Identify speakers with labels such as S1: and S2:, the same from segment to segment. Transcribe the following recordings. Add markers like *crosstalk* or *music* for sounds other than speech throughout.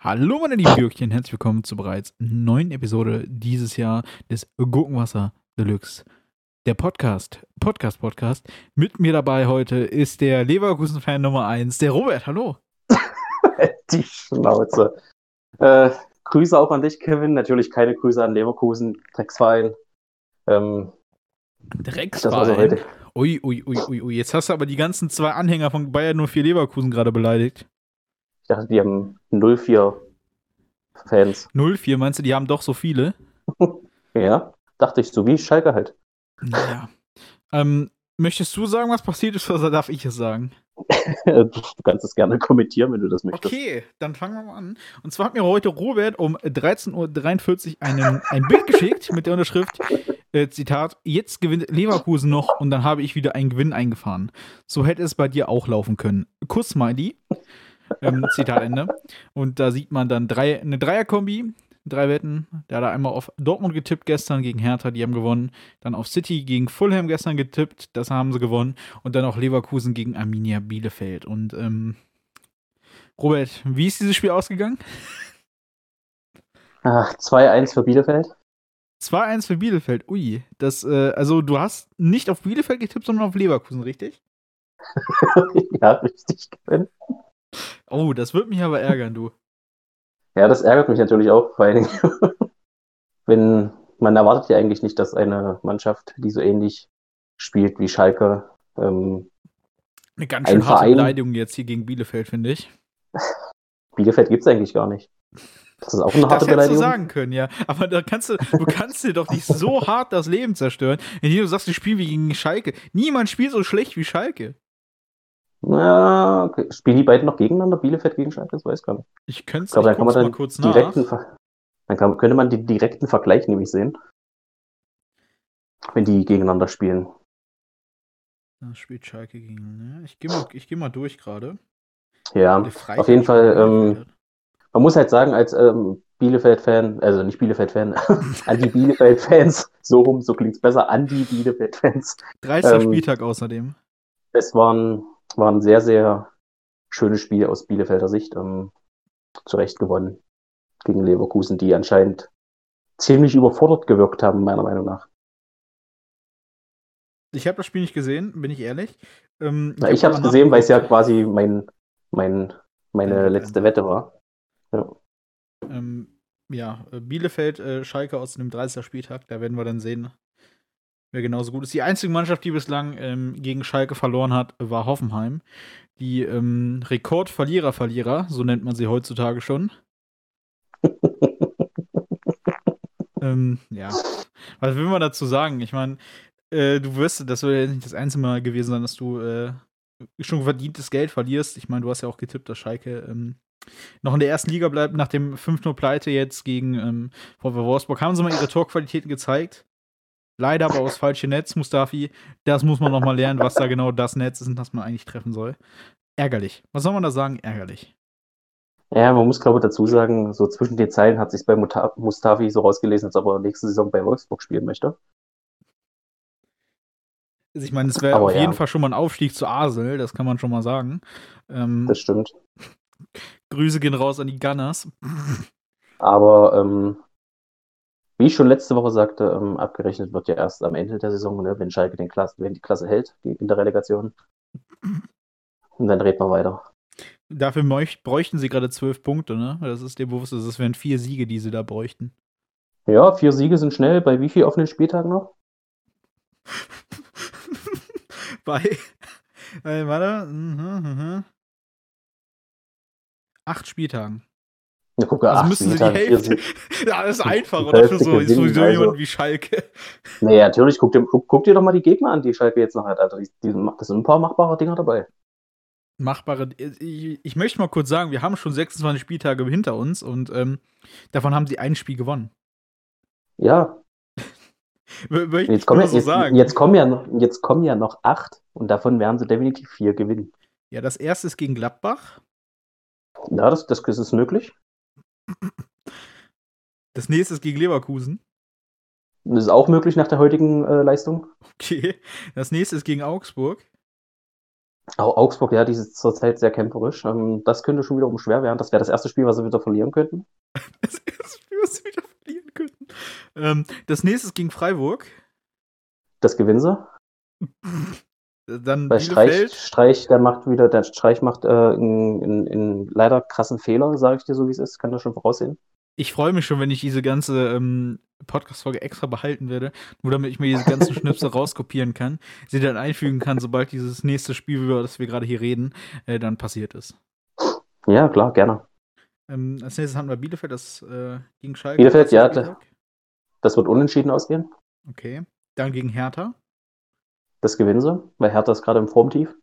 S1: Hallo meine lieben Björkchen, herzlich willkommen zur bereits neuen Episode dieses Jahr des Gurkenwasser Deluxe. Der Podcast, Podcast, Podcast. Mit mir dabei heute ist der Leverkusen-Fan Nummer 1, der Robert. Hallo. *laughs*
S2: Die Schnauze. Äh, Grüße auch an dich, Kevin. Natürlich keine Grüße an Leverkusen, Drecksverein. Ähm,
S1: Drecksverein. Ui, ui, ui, ui, ui. Jetzt hast du aber die ganzen zwei Anhänger von Bayern 04 Leverkusen gerade beleidigt.
S2: Ich dachte, die haben 04 Fans.
S1: 04, meinst du, die haben doch so viele? *laughs*
S2: Ja, dachte ich, so wie Schalke halt.
S1: Naja. Ähm, möchtest du sagen, was passiert ist, oder darf ich es sagen? *laughs*
S2: Du kannst es gerne kommentieren, wenn du das möchtest.
S1: Okay, dann fangen wir mal an. Und zwar hat mir heute Robert um 13.43 Uhr einen, ein Bild geschickt mit der Unterschrift, äh, Zitat, jetzt gewinnt Leverkusen noch und dann habe ich wieder einen Gewinn eingefahren. So hätte es bei dir auch laufen können. Kuss, Smiley. Ähm, Zitat Ende. Und da sieht man dann drei, eine Dreierkombi, drei Wetten. Der hat er einmal auf Dortmund getippt gestern gegen Hertha, die haben gewonnen. Dann auf City gegen Fulham gestern getippt, das haben sie gewonnen. Und dann auch Leverkusen gegen Arminia Bielefeld. Und ähm, Robert, wie ist dieses Spiel ausgegangen?
S2: Ach, 2-1 für Bielefeld.
S1: 2-1 für Bielefeld. Ui, das, äh, also du hast nicht auf Bielefeld getippt, sondern auf Leverkusen, richtig? *laughs*
S2: ja, richtig, Kevin.
S1: Oh, das wird mich aber ärgern, du.
S2: Ja, das ärgert mich natürlich auch, vor Dingen, *laughs* wenn man erwartet ja eigentlich nicht, dass eine Mannschaft, die so ähnlich spielt wie Schalke, ähm,
S1: Eine ganz schön harte
S2: Verein-
S1: Beleidigung jetzt hier gegen Bielefeld, finde ich. *laughs*
S2: Bielefeld gibt es eigentlich gar nicht. Das ist auch eine *laughs*
S1: Das
S2: harte
S1: hättest du
S2: Beleidigung.
S1: sagen können, ja. Aber da kannst du, du kannst dir doch nicht so hart das Leben zerstören, indem du sagst, du spielst wie gegen Schalke. Niemand spielt so schlecht wie Schalke.
S2: Ja, okay. Spielen die beiden noch gegeneinander? Bielefeld gegen Schalke? Das weiß ich gar nicht.
S1: Ich könnte
S2: kann
S1: guck's mal kurz nach.
S2: direkten Ver dann kann, könnte man den direkten Vergleich nämlich sehen. Wenn die gegeneinander spielen.
S1: Da spielt Schalke gegen, ne? Ich gehe mal, ich geh mal durch gerade.
S2: Ja, auf jeden Fall, ähm, man muss halt sagen, als ähm, Bielefeld-Fan, also nicht Bielefeld-Fan, *laughs* an die Bielefeld-Fans, so rum, so klingt's besser, an die Bielefeld-Fans.
S1: 30.
S2: ähm,
S1: Spieltag außerdem.
S2: Es war ein, war ein sehr, sehr schönes Spiel aus Bielefelder Sicht. Ähm, zu Recht gewonnen gegen Leverkusen, die anscheinend ziemlich überfordert gewirkt haben, meiner Meinung nach.
S1: Ich habe das Spiel nicht gesehen, bin ich ehrlich. Ähm,
S2: Na, ich
S1: hab
S2: habe es gesehen, weil es ja quasi mein, mein, meine
S1: Ja,
S2: letzte Wette war. Ja.
S1: Ähm, ja, äh, Bielefeld, äh, Schalke aus dem 30. Spieltag, da werden wir dann sehen, wer genauso gut ist. Die einzige Mannschaft, die bislang ähm, gegen Schalke verloren hat, war Hoffenheim. Die ähm, Rekordverlierer-Verlierer, so nennt man sie heutzutage schon. *laughs* ähm, ja. Was will man dazu sagen? Ich meine, äh, du wirst, das wird ja nicht das einzige Mal gewesen sein, dass du äh, schon verdientes Geld verlierst. Ich meine, du hast ja auch getippt, dass Schalke ähm, noch in der ersten Liga bleibt, nach dem 5-0-Pleite jetzt gegen ähm, VfL Wolfsburg. Haben sie mal ihre Torqualitäten gezeigt. Leider aber aus falschem Netz, Mustafi. Das muss man noch mal lernen, was da genau das Netz ist, das man eigentlich treffen soll. Ärgerlich. Was soll man da sagen? Ärgerlich.
S2: Ja, man muss, glaube ich, dazu sagen, so zwischen den Zeilen hat sich bei Mustafi so rausgelesen, als ob er nächste Saison bei Wolfsburg spielen möchte.
S1: Also ich meine, es wäre auf
S2: ja.
S1: jeden Fall schon mal ein Aufstieg zu Arsenal, das kann man schon mal sagen. Ähm,
S2: Das stimmt.
S1: Grüße gehen raus an die Gunners.
S2: Aber ähm, wie ich schon letzte Woche sagte, ähm, abgerechnet wird ja erst am Ende der Saison, ne, wenn Schalke den Klasse, wenn die Klasse hält in der Relegation. Und dann reden wir weiter.
S1: Dafür bräuchten sie gerade zwölf Punkte, ne? Das ist dir bewusst, das wären vier Siege, die sie da bräuchten.
S2: Ja, vier Siege sind schnell. Bei wie viel offenen Spieltagen noch? *laughs*
S1: Bei, äh, warte, mhm, mhm. acht Spieltagen.
S2: Na, guck,
S1: Also
S2: acht
S1: müssen sie die Hälfte. Ja, das ist *laughs* einfach, oder? Für so,
S2: gewinnen,
S1: sowieso
S2: also.
S1: jemanden wie Schalke. *laughs*
S2: Nee, natürlich, guck dir, guck, guck dir doch mal die Gegner an, die Schalke jetzt noch hat. Also, die, die, das sind ein paar machbare Dinger dabei.
S1: Machbare. Ich, ich möchte mal kurz sagen, wir haben schon 26 Spieltage hinter uns und ähm, davon haben sie ein Spiel gewonnen.
S2: Ja, *laughs*
S1: Möchte
S2: jetzt kommen, ja,
S1: so
S2: jetzt,
S1: sagen.
S2: jetzt, kommen ja noch, jetzt kommen ja noch acht und davon werden sie definitiv vier gewinnen.
S1: Ja, das erste ist gegen Gladbach.
S2: Ja, das, das ist möglich.
S1: Das nächste ist gegen Leverkusen.
S2: Das ist auch möglich nach der heutigen äh, Leistung.
S1: Okay. Das nächste ist gegen Augsburg.
S2: Au- Augsburg, ja, die ist zurzeit sehr kämpferisch. Ähm, das könnte schon wiederum schwer werden. Das wäre das erste Spiel, was sie wieder verlieren könnten. *laughs*
S1: Das erste Spiel, was sie wieder verlieren könnten. Ähm, das nächste ist gegen Freiburg.
S2: Das gewinnen sie. *laughs*
S1: Dann
S2: Weil Streich,
S1: Bielefeld.
S2: Streich, der macht wieder, der Streich macht äh, einen leider krassen Fehler, sage ich dir so, wie es ist. Kann das schon voraussehen.
S1: Ich freue mich schon, wenn ich diese ganze ähm, Podcast-Folge extra behalten werde, nur damit ich mir diese ganzen *laughs* Schnipsel rauskopieren kann, sie dann einfügen kann, sobald dieses nächste Spiel, über das wir gerade hier reden, äh, dann passiert ist.
S2: Ja, klar, gerne.
S1: Ähm, als nächstes haben wir Bielefeld, das äh, gegen Schalke.
S2: Bielefeld, ja,
S1: Spieltag.
S2: Das wird unentschieden ausgehen.
S1: Okay. Dann gegen Hertha.
S2: Das gewinnen sie, weil Hertha ist gerade im Formtief.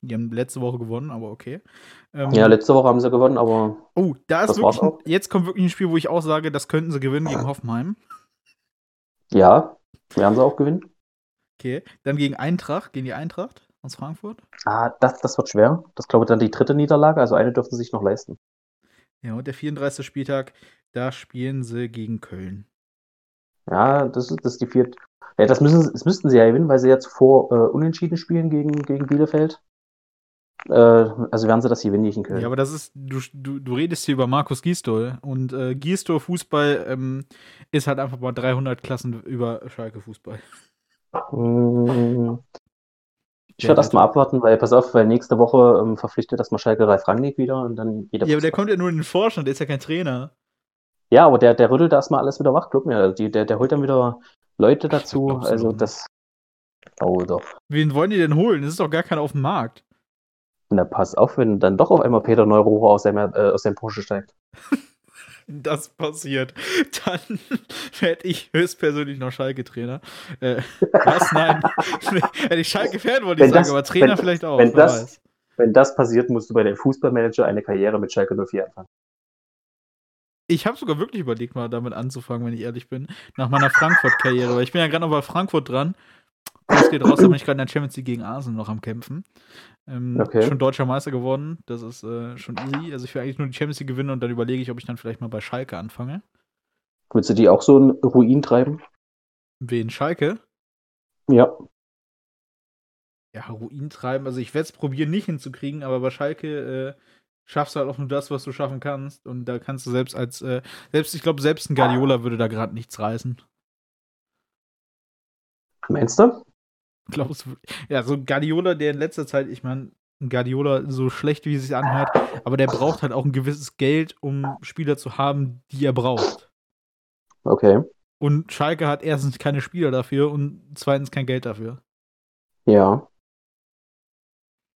S1: Die haben letzte Woche gewonnen, aber okay. Ähm,
S2: Ja, letzte Woche haben sie gewonnen, aber
S1: oh, da ist wirklich,
S2: auch.
S1: jetzt kommt wirklich ein Spiel, wo ich auch sage, das könnten sie gewinnen gegen Hoffenheim.
S2: ja, werden sie auch gewinnen.
S1: Okay. Dann gegen Eintracht, gegen die Eintracht aus Frankfurt.
S2: Ah, das, das wird schwer. Das glaube ich dann die dritte Niederlage, also eine dürfen sie sich noch leisten.
S1: Ja, und der 34. Spieltag, da spielen sie gegen Köln.
S2: Ja, das ist, das ist die vierte. Ja, das, müssen, das müssten sie ja gewinnen, weil sie ja zuvor äh, unentschieden spielen gegen, gegen Bielefeld. Äh, also werden sie das hier gewinnen können.
S1: Ja, aber das ist, du, du, du redest hier über Markus Gisdol und äh, Gisdol Fußball ähm, ist halt einfach mal 300 Klassen über Schalke Fußball.
S2: Mm, Ich werde erst mal abwarten, weil, pass auf, weil nächste Woche ähm, verpflichtet das mal Schalke Ralf Rangnick wieder und dann jeder
S1: Ja, aber der kommt ja nur in den Vorstand, der ist ja kein Trainer.
S2: Ja, aber der, der rüttelt erstmal alles wieder wach, glaub mir. Die, der, der holt dann wieder Leute dazu. Also das. Oh doch.
S1: Wen wollen die denn holen? Das ist doch gar keiner auf dem Markt.
S2: Na, pass auf, wenn dann doch auf einmal Peter Neururer aus seinem, äh, aus seinem Porsche steigt. *laughs*
S1: Das passiert. Dann *laughs* werde ich höchstpersönlich noch Schalke-Trainer. Äh, *laughs* was? Nein. Hätte ich Schalke-Fan, wollte ich
S2: Wenn
S1: sagen,
S2: das-
S1: aber Trainer
S2: wenn-
S1: vielleicht auch.
S2: wenn das-
S1: weiß.
S2: Wenn das passiert, musst du bei dem Fußballmanager eine Karriere mit Schalke 04 anfangen.
S1: Ich habe sogar wirklich überlegt, mal damit anzufangen, wenn ich ehrlich bin, nach meiner Frankfurt-Karriere, weil ich bin ja gerade noch bei Frankfurt dran. Das geht raus, da bin ich gerade in der Champions League gegen Arsenal noch am Kämpfen. Ähm,
S2: Okay.
S1: Schon deutscher Meister geworden, das ist äh, schon easy. Also ich will eigentlich nur die Champions League gewinnen und dann überlege ich, ob ich dann vielleicht mal bei Schalke anfange.
S2: Willst du die auch so in Ruin treiben?
S1: Wen? Schalke?
S2: Ja.
S1: Ja, Ruin treiben. Also ich werde es probieren, nicht hinzukriegen, aber bei Schalke äh, schaffst du halt auch nur das, was du schaffen kannst. Und da kannst du selbst als, äh, selbst, ich glaube, selbst ein Guardiola würde da gerade nichts reißen.
S2: Meinst du?
S1: Glaubst du? Ja, so ein Guardiola, der in letzter Zeit, ich meine, ein Guardiola, so schlecht wie es sich anhört, aber der braucht halt auch ein gewisses Geld, um Spieler zu haben, die er braucht.
S2: Okay.
S1: Und Schalke hat erstens keine Spieler dafür und zweitens kein Geld dafür.
S2: Ja.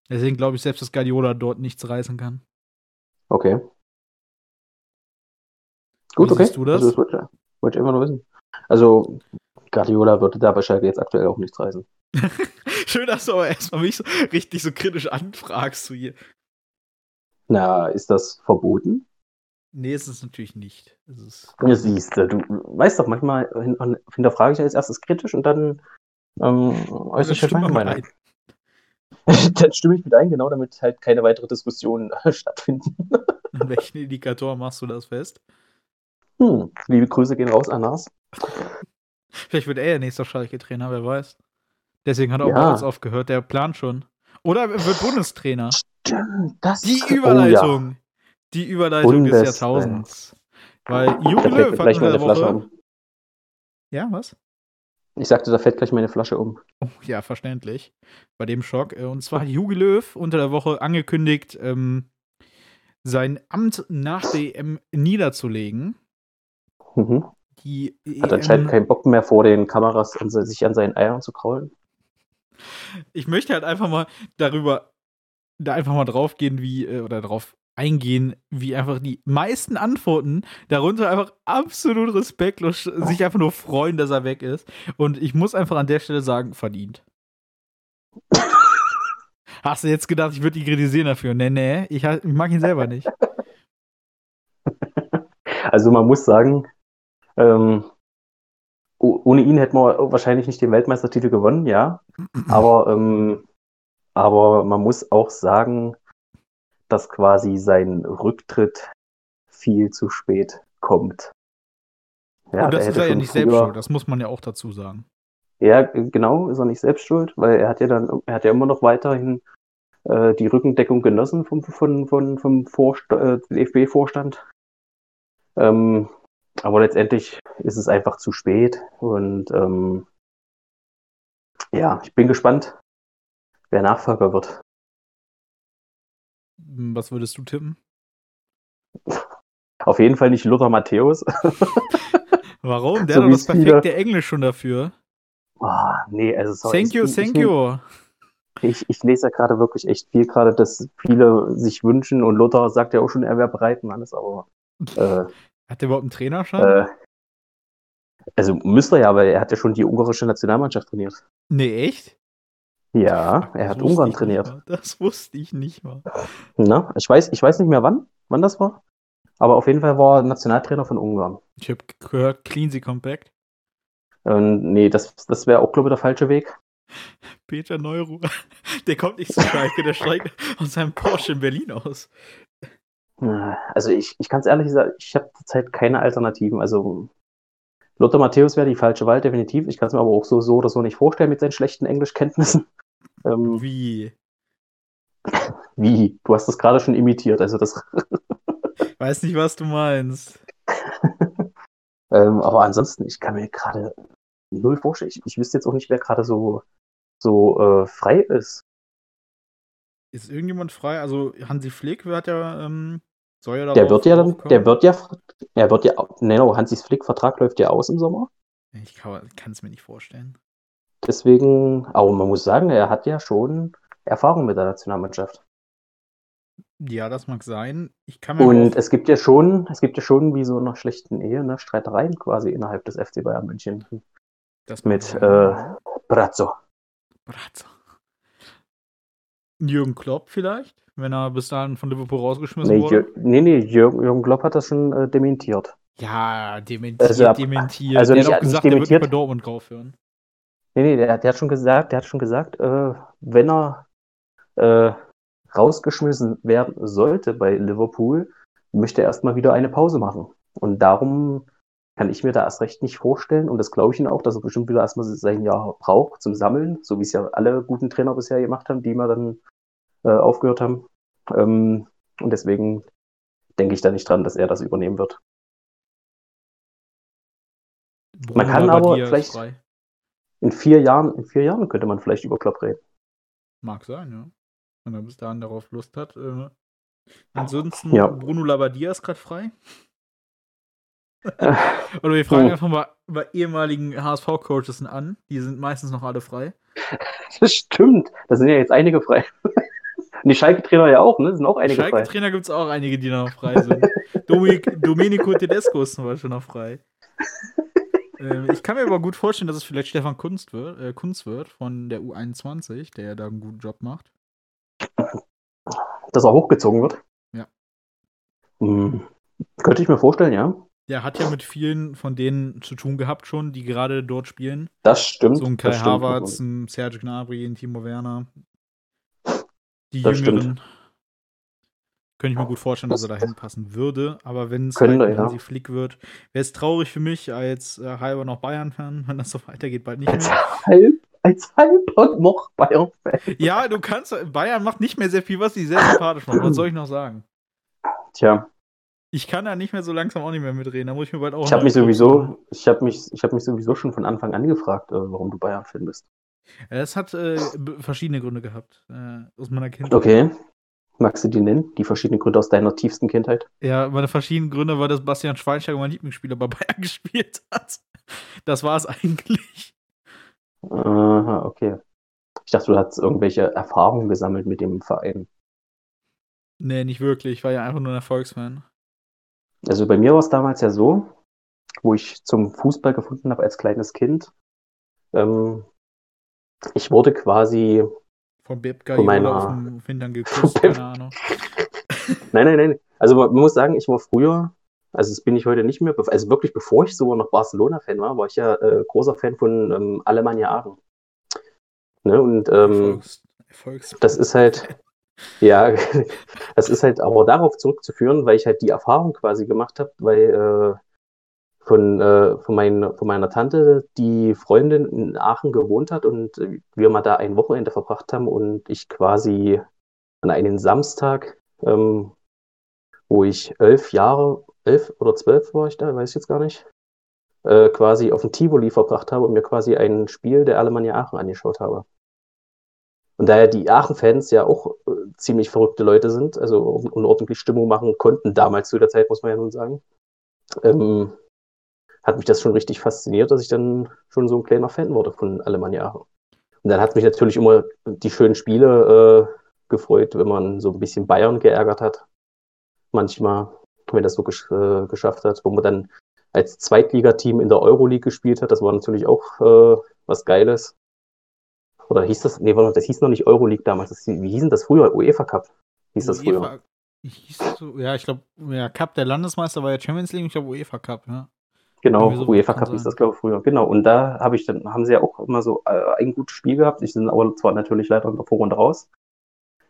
S1: Deswegen glaube ich selbst, dass Guardiola dort nichts reißen kann.
S2: Okay. Gut,
S1: Wie
S2: okay.
S1: siehst du das?
S2: Also, das wollte, wollte ich immer nur wissen. Also, Guardiola würde da bei Schalke jetzt aktuell auch nichts reißen. *laughs*
S1: Schön, dass du aber erstmal mich so richtig so kritisch anfragst zu hier.
S2: Na, ist das verboten?
S1: Nee, ist es natürlich nicht. Es ist,
S2: Ja, siehst du, du weißt doch, manchmal hin- hinterfrage ich als erstes kritisch und dann ähm, äußere ich halt
S1: Stimmt
S2: meine
S1: mal
S2: Meinung. *laughs* dann stimme ich mit ein, genau, damit halt keine weitere Diskussionen *laughs* stattfinden. *laughs*
S1: An welchen Indikator machst du das fest?
S2: Hm. Liebe Grüße gehen raus, Anas.
S1: Vielleicht wird er ja nächster Schalke-Trainer, wer weiß. Deswegen hat er auch
S2: Ja.
S1: bei uns aufgehört, der plant schon. Oder er wird Bundestrainer.
S2: Stimmt, das
S1: Die
S2: Oh, ja.
S1: Überleitung. Die Überleitung des
S2: Bundes-
S1: Jahrtausends. Weil Jogi Löw hat
S2: meine
S1: der Woche. Ja, was?
S2: Ich sagte, da fällt gleich meine Flasche um.
S1: Oh, ja, verständlich. Bei dem Schock. Äh, Und zwar hat Jogi Löw unter der Woche angekündigt, ähm, sein Amt nach EM niederzulegen.
S2: Mhm.
S1: Die
S2: Hat anscheinend
S1: EM,
S2: keinen Bock mehr vor den Kameras an, sich an seinen Eiern zu kraulen.
S1: ich möchte halt einfach mal darüber, da einfach mal drauf gehen, wie, äh, oder drauf eingehen, wie einfach die meisten Antworten darunter einfach absolut respektlos sich einfach nur freuen, dass er weg ist. Und ich muss einfach an der Stelle sagen, verdient. *laughs* Hast du jetzt gedacht, ich würde ihn kritisieren dafür? Nee, nee, ich, ich mag ihn selber nicht.
S2: Also man muss sagen, ähm, oh- ohne ihn hätten wir wahrscheinlich nicht den Weltmeistertitel gewonnen, ja. Aber, ähm, aber man muss auch sagen, dass quasi sein Rücktritt viel zu spät kommt.
S1: Und das ist er ja nicht selbst schuld, das muss man ja auch dazu sagen.
S2: Ja, genau, ist er nicht selbst schuld, weil er hat ja dann, er hat ja immer noch weiterhin äh, die Rückendeckung genossen vom, von, von, vom Vorst äh, DFB-Vorstand. Ähm, aber letztendlich ist es einfach zu spät und ähm, ja, ich bin gespannt, wer Nachfolger wird.
S1: Was würdest du tippen?
S2: Auf jeden Fall nicht Lothar Matthäus. *laughs*
S1: Warum? Der so hat doch das perfekte viele... Englisch schon dafür.
S2: Oh, nee, also sorry.
S1: Thank you, thank you.
S2: Ich, ich lese ja gerade wirklich echt viel, gerade, dass viele sich wünschen und Lothar sagt ja auch schon, er wäre bereit und alles, aber.
S1: Äh, hat der überhaupt einen Trainerschein? Äh,
S2: also müsste er ja, weil er hat ja schon die ungarische Nationalmannschaft trainiert.
S1: Nee, echt?
S2: Ja, er hat Ungarn trainiert.
S1: Das wusste ich nicht mal.
S2: Na, ich weiß, ich weiß nicht mehr wann, wann das war. Aber auf jeden Fall war er Nationaltrainer von Ungarn.
S1: Ich habe gehört, Cleansy Compact.
S2: Ähm, nee, das, das wäre auch, glaube ich, der falsche Weg. *laughs*
S1: Peter Neuruhr. *laughs* Der kommt nicht zu Schalke, der steigt aus seinem Porsche in Berlin aus.
S2: Also ich, ich kann es ehrlich sagen, ich habe zurzeit keine Alternativen. Also Lothar Matthäus wäre die falsche Wahl, definitiv. Ich kann es mir aber auch so, so oder so nicht vorstellen mit seinen schlechten Englischkenntnissen.
S1: Ähm, Wie? *laughs*
S2: Wie? Du hast das gerade schon imitiert, also das.
S1: Weiß nicht, was du meinst. *laughs*
S2: ähm, aber ansonsten, ich kann mir gerade null vorstellen. Ich, ich wüsste jetzt auch nicht, wer gerade so, so äh, frei ist.
S1: Ist irgendjemand frei? Also Hansi Flick hat ja ähm, soll ja
S2: der wird ja dann, der wird ja, er wird ja, nee, no, Hansis Flick-Vertrag läuft ja aus im Sommer.
S1: Ich kann es mir nicht vorstellen.
S2: Deswegen, aber man muss sagen, er hat ja schon Erfahrung mit der Nationalmannschaft.
S1: Ja, das mag sein. Ich kann
S2: mir Und es gibt ja schon, es gibt ja schon wie so einer schlechten Ehe, ne, Streitereien quasi innerhalb des FC Bayern München. Das mit äh, Brazzo.
S1: Brazzo. Jürgen Klopp vielleicht? wenn er bis dahin von Liverpool rausgeschmissen
S2: nee,
S1: wurde?
S2: Jür nee, nee, Jürgen, Jürgen Klopp hat das schon äh, dementiert.
S1: Ja, dementiert, also, dementiert. Also der nicht, hat auch gesagt, dementiert. er wird bei Dortmund draufhören.
S2: Nee, nee, der, der, hat schon gesagt, der hat schon gesagt, äh, wenn er äh, rausgeschmissen werden sollte bei Liverpool, möchte er erstmal wieder eine Pause machen. Und darum kann ich mir da erst recht nicht vorstellen. Und das glaube ich ihm auch, dass er bestimmt wieder erstmal sein Jahr braucht zum Sammeln, so wie es ja alle guten Trainer bisher gemacht haben, die immer dann äh, aufgehört haben. Ähm, und deswegen denke ich da nicht dran, dass er das übernehmen wird. Man kann aber vielleicht in vier Jahren, in vier Jahren könnte man vielleicht über Klopp reden.
S1: Mag sein, ja. Wenn er bis dahin darauf Lust hat. Äh, ansonsten, ja. Bruno Labbadia ist gerade frei. *laughs* Oder wir fragen hm. einfach mal bei ehemaligen HSV-Coaches an. Die sind meistens noch alle frei.
S2: Das stimmt. Da sind ja jetzt einige frei. Und *laughs* die Schalke-Trainer ja auch, ne? Sind auch einige
S1: Schalke frei. Schalke-Trainer gibt es auch einige, die noch frei sind. *laughs* Domenico Tedesco ist zum Beispiel noch frei. Ähm, ich kann mir aber gut vorstellen, dass es vielleicht Stefan Kunst wird, äh, Kunst wird von der U21, der da einen guten Job macht.
S2: Dass er hochgezogen wird?
S1: Ja.
S2: Hm. Könnte ich mir vorstellen, ja.
S1: Der hat ja mit vielen von denen zu tun gehabt schon, die gerade dort spielen.
S2: Das stimmt.
S1: So ein Kai Havertz, ein Serge Gnabry, ein Timo Werner. Die das Jüngeren. Stimmt. Könnte ich mir gut vorstellen, dass er da hinpassen würde. Aber wenn es halt ja. Hansi Flick wird, wäre es traurig für mich als äh, halber noch Bayern-Fan, *laughs* wenn das so weitergeht, bald nicht
S2: als mehr. Halb, als halber noch Bayern-Fan.
S1: Ja, du kannst, Bayern macht nicht mehr sehr viel, was sie sehr sympathisch macht. Was soll ich noch sagen?
S2: Tja.
S1: Ich kann da nicht mehr so langsam auch nicht mehr mitreden. Da muss ich mir bald auch.
S2: Ich habe mich sowieso, ich habe mich, ich habe mich sowieso schon von Anfang an gefragt, äh, warum du Bayern-Fan bist.
S1: Es hat äh, verschiedene Gründe gehabt äh, aus meiner Kindheit.
S2: Okay. Magst du die nennen? Die verschiedenen Gründe aus deiner tiefsten Kindheit?
S1: Ja, meine verschiedenen Gründe war, dass Bastian Schweinsteiger mein Lieblingsspieler bei Bayern *laughs* gespielt hat. Das war es eigentlich.
S2: Aha, okay. Ich dachte, du hast irgendwelche Erfahrungen gesammelt mit dem Verein.
S1: Nee, nicht wirklich. Ich war ja einfach nur ein Erfolgsfan.
S2: Also bei mir war es damals ja so, wo ich zum Fußball gefunden habe als kleines Kind. Ähm, ich wurde quasi
S1: von Beb von meiner... auf dem *laughs* Hintern geküsst, keine Ahnung. *laughs*
S2: nein, nein, nein. Also man muss sagen, ich war früher, also das bin ich heute nicht mehr, also wirklich bevor ich sogar noch Barcelona-Fan war, war ich ja äh, großer Fan von ähm, Alemannia Aachen. Ne, und ähm, Erfolgs Erfolgs das ist halt, *laughs* ja, das ist halt aber darauf zurückzuführen, weil ich halt die Erfahrung quasi gemacht habe, weil äh, von, äh, von, mein, von meiner Tante, die Freundin in Aachen gewohnt hat und wir mal da ein Wochenende verbracht haben und ich quasi an einem Samstag, ähm, wo ich elf Jahre, elf oder zwölf war ich da, weiß ich jetzt gar nicht, äh, quasi auf dem Tivoli verbracht habe und mir quasi ein Spiel der Alemannia Aachen angeschaut habe. Und daher die Aachen-Fans ja auch äh, ziemlich verrückte Leute sind, also unordentlich Stimmung machen konnten, damals zu der Zeit, muss man ja nun sagen, ähm, hat mich das schon richtig fasziniert, dass ich dann schon so ein kleiner Fan wurde von Alemannia. Und dann hat mich natürlich immer die schönen Spiele äh, gefreut, wenn man so ein bisschen Bayern geärgert hat. Manchmal, wenn das so gesch äh, geschafft hat, wo man dann als Zweitligateam in der Euroleague gespielt hat. Das war natürlich auch äh, was Geiles. Oder hieß das, nee, das hieß noch nicht Euroleague damals. Das, wie hieß denn das früher? UEFA Cup hieß das früher.
S1: Hieß? Ja, ich glaube, ja, Cup der Landesmeister war ja Champions League, ich glaube UEFA Cup, ja.
S2: Genau, so UEFA Cup hieß das, glaube ich, früher. Genau, und da habe ich dann, haben sie ja auch immer so äh, ein gutes Spiel gehabt. Ich bin aber zwar natürlich leider in der Vorrunde raus.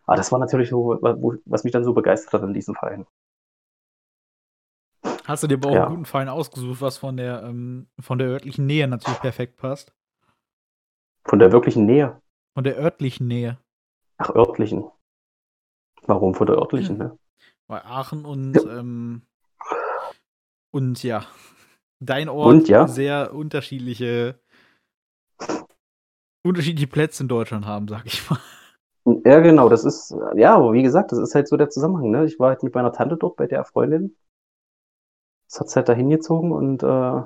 S2: Aber das war natürlich so, was mich dann so begeistert hat an diesem Verein.
S1: Hast du dir aber auch ja. einen guten Verein ausgesucht, was von der, ähm, von der örtlichen Nähe natürlich perfekt passt?
S2: Von der wirklichen Nähe?
S1: Von der örtlichen Nähe.
S2: Ach, örtlichen. Warum von der örtlichen, hm. ne?
S1: Weil Aachen und, ähm, und ja, dein Ort
S2: und, ja?
S1: sehr unterschiedliche, unterschiedliche Plätze in Deutschland haben, sag ich mal.
S2: Ja, genau, das ist, ja, aber wie gesagt, das ist halt so der Zusammenhang, ne? Ich war halt mit meiner Tante dort bei der Freundin das hat es halt da hingezogen und äh,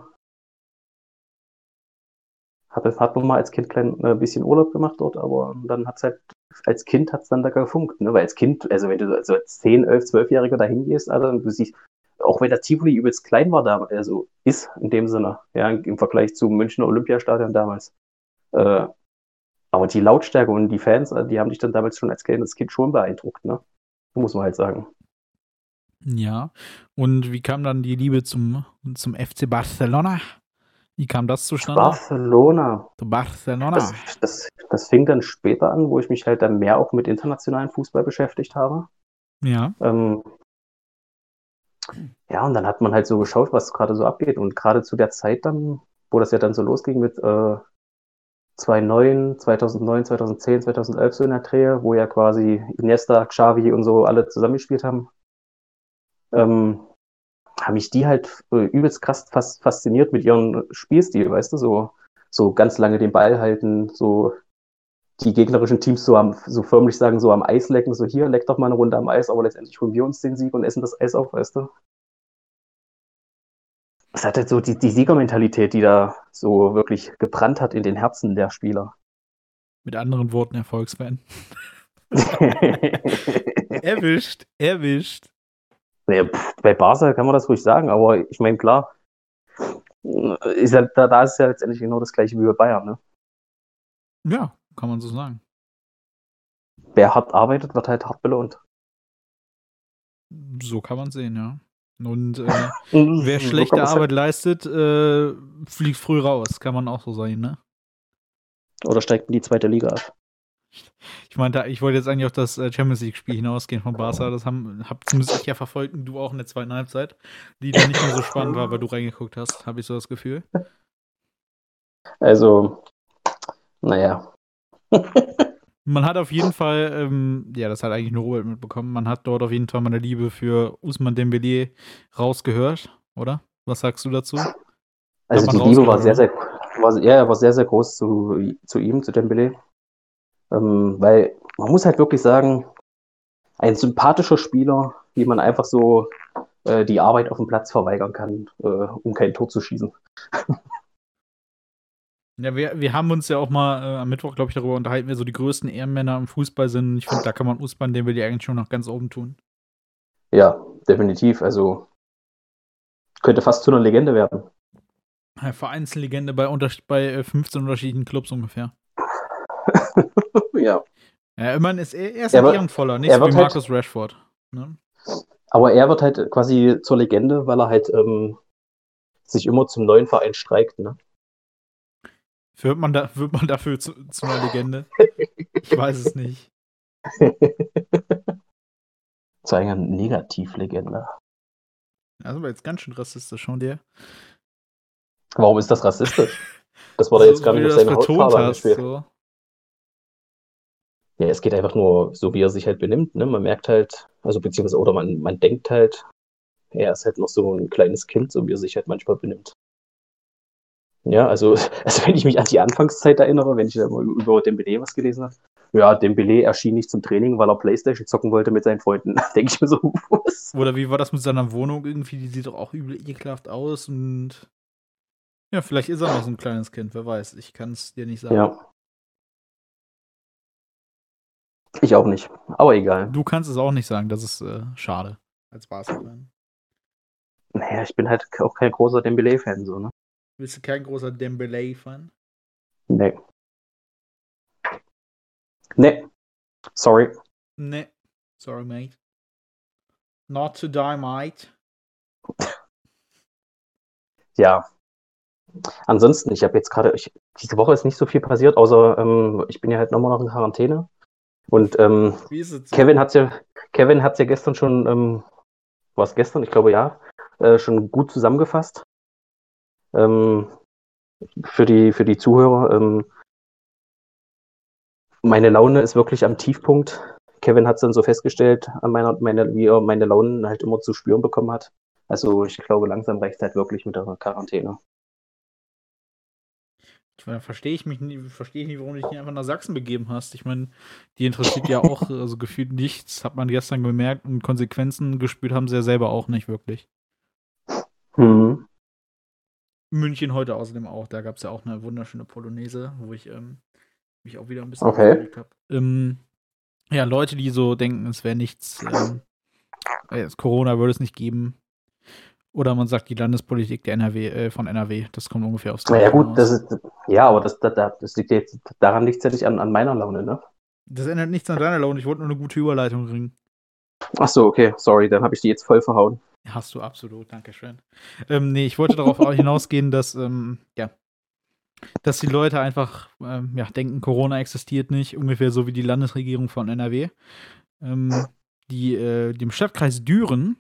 S2: hat, hat man mal als Kind klein, ein äh, bisschen Urlaub gemacht dort, aber dann hat es halt, als Kind hat es dann da gefunkt, ne? Weil als Kind, also wenn du also als 10, 11, 12-Jähriger da hingehst, Alter, und du siehst, auch wenn der Tivoli übelst klein war also ist in dem Sinne, ja, im Vergleich zum Münchner Olympiastadion damals. Äh, aber die Lautstärke und die Fans, äh, die haben dich dann damals schon als kleines Kind schon beeindruckt, ne? Muss man halt sagen.
S1: Ja. Und wie kam dann die Liebe zum, zum FC Barcelona? Wie kam das zustande?
S2: Barcelona.
S1: Zu Barcelona.
S2: Das, das, das fing dann später an, wo ich mich halt dann mehr auch mit internationalen Fußball beschäftigt habe.
S1: Ja.
S2: Ähm, ja, und dann hat man halt so geschaut, was gerade so abgeht. Und gerade zu der Zeit dann, wo das ja dann so losging mit äh, 2009, 2009, 2010, 2011 so in der Dreh, wo ja quasi Iniesta, Xavi und so alle zusammengespielt haben, ähm, haben mich die halt äh, übelst krass fas fasziniert mit ihrem Spielstil, weißt du, so, so ganz lange den Ball halten, so die gegnerischen Teams so am, so förmlich sagen, so am Eis lecken, so hier, leck doch mal eine Runde am Eis, aber letztendlich holen wir uns den Sieg und essen das Eis auf, weißt du? Es hat halt so die, die Siegermentalität, die da so wirklich gebrannt hat in den Herzen der Spieler.
S1: Mit anderen Worten, Erfolgsfan. *laughs* erwischt, erwischt.
S2: Pff, bei Barca kann man das ruhig sagen, aber ich meine, klar, ist ja, da, da ist ja letztendlich genau das gleiche wie bei Bayern, ne?
S1: Ja, kann man so sagen.
S2: Wer hart arbeitet, wird halt hart belohnt.
S1: So kann man sehen, ja. Und äh, *laughs* wer schlechte Arbeit halt leistet, äh, fliegt früh raus, kann man auch so sagen, ne?
S2: Oder steigt in die zweite Liga ab. *laughs*
S1: Ich meinte, ich wollte jetzt eigentlich auf das äh, Champions League-Spiel hinausgehen von Barca. Das haben, hab zumindest ich ja verfolgt und du auch in der zweiten Halbzeit, die dann nicht mehr so spannend war, weil du reingeguckt hast, habe ich so das Gefühl. *laughs*
S2: Also, naja.
S1: Man hat auf jeden Fall, ähm, ja, das hat eigentlich nur Robert mitbekommen, man hat dort auf jeden Fall meine Liebe für Usman Dembele rausgehört, oder? Was sagst du dazu?
S2: Also die Liebe war sehr, sehr, war, ja, war sehr, sehr groß zu, zu ihm, zu Dembele. Ähm, weil man muss halt wirklich sagen, ein sympathischer Spieler, wie man einfach so äh, die Arbeit auf dem Platz verweigern kann, äh, um kein Tor zu schießen. *laughs*
S1: Ja, wir, wir haben uns ja auch mal äh, am Mittwoch, glaube ich, darüber unterhalten, wer so die größten Ehrenmänner im Fußball sind. Ich finde, da kann man Usman, den wir die eigentlich schon noch ganz oben tun.
S2: Ja, definitiv. Also könnte fast zu einer Legende werden.
S1: Ja, Vereinslegende bei, bei 15 äh, unterschiedlichen Clubs ungefähr. *laughs*
S2: ja.
S1: Ja, immerhin ist er, er ist er ein ehrenvoller, nicht so wie halt Marcus halt, Rashford. Ne?
S2: Aber er wird halt quasi zur Legende, weil er halt ähm, sich immer zum neuen Verein streikt, ne?
S1: Wird man, da, *laughs* wird man dafür zu, zu einer Legende? ich weiß es nicht. *laughs*
S2: zu einer Negativlegende.
S1: Ist aber jetzt ganz schön rassistisch schon dir.
S2: Warum ist das rassistisch? *laughs* Das wurde jetzt gar nicht auf seine Hautfarbe angespielt. So. Ja, es geht einfach nur so, wie er sich halt benimmt. Ne? Man merkt halt, also beziehungsweise, oder man, man denkt halt, er ist halt noch so ein kleines Kind, so wie er sich halt manchmal benimmt. Ja, also, *laughs* also wenn ich mich an die Anfangszeit erinnere, wenn ich über, über Dembele was gelesen habe, ja, Dembele erschien nicht zum Training, weil er Playstation zocken wollte mit seinen Freunden. *laughs* denke ich mir so, *laughs*
S1: was? Oder wie war das mit seiner Wohnung irgendwie? Die sieht doch auch übel ekelhaft aus und ja, vielleicht ist er noch so ein kleines Kind, wer weiß. Ich kann es dir nicht sagen. Ja.
S2: Ich auch nicht, aber egal.
S1: Du kannst es auch nicht sagen, das ist äh, schade als Basketball.
S2: Naja, ich bin halt auch kein großer Dembele-Fan, so, ne?
S1: Bist du kein großer Dembele-Fan?
S2: Nee. Nee. Sorry.
S1: Nee. Sorry, mate. Not to die, mate. *laughs*
S2: ja. Ansonsten, ich habe jetzt gerade, diese Woche ist nicht so viel passiert, außer ähm, ich bin ja halt nochmal noch in Quarantäne. Und ähm, Kevin hat ja, Kevin hat's ja gestern schon, ähm, war es gestern? Ich glaube ja, äh, schon gut zusammengefasst. Ähm, für die, für die Zuhörer. Ähm, meine Laune ist wirklich am Tiefpunkt. Kevin hat es dann so festgestellt, meiner, meine, wie er meine Launen halt immer zu spüren bekommen hat. Also ich glaube, langsam reicht es halt wirklich mit der Quarantäne.
S1: Ich meine, verstehe ich mich nicht, verstehe ich nicht, warum du dich nicht einfach nach Sachsen begeben hast. Ich meine, die interessiert ja auch, *laughs* also gefühlt nichts, hat man gestern gemerkt und Konsequenzen gespürt haben sie ja selber auch nicht wirklich. Mhm. München heute außerdem auch, da gab es ja auch eine wunderschöne Polonaise, wo ich ähm, mich auch wieder ein bisschen
S2: okay. habe.
S1: Ähm, ja, Leute, die so denken, es wäre nichts, ähm, äh, Corona würde es nicht geben, oder man sagt die Landespolitik der NRW, äh, von NRW. Das kommt ungefähr aufs
S2: Gleiche. Ja, gut, das ist, ja, aber das, das, das liegt jetzt, daran liegt es ja nicht an, an meiner Laune, ne?
S1: Das ändert nichts an deiner Laune. Ich wollte nur eine gute Überleitung bringen.
S2: Ach so, okay, sorry, dann habe ich die jetzt voll verhauen.
S1: Hast du absolut, danke schön. Ähm, nee, ich wollte darauf hinausgehen, dass, ähm, ja, dass die Leute einfach ähm, ja, denken, Corona existiert nicht, ungefähr so wie die Landesregierung von NRW. Ähm, die äh, dem Stadtkreis Düren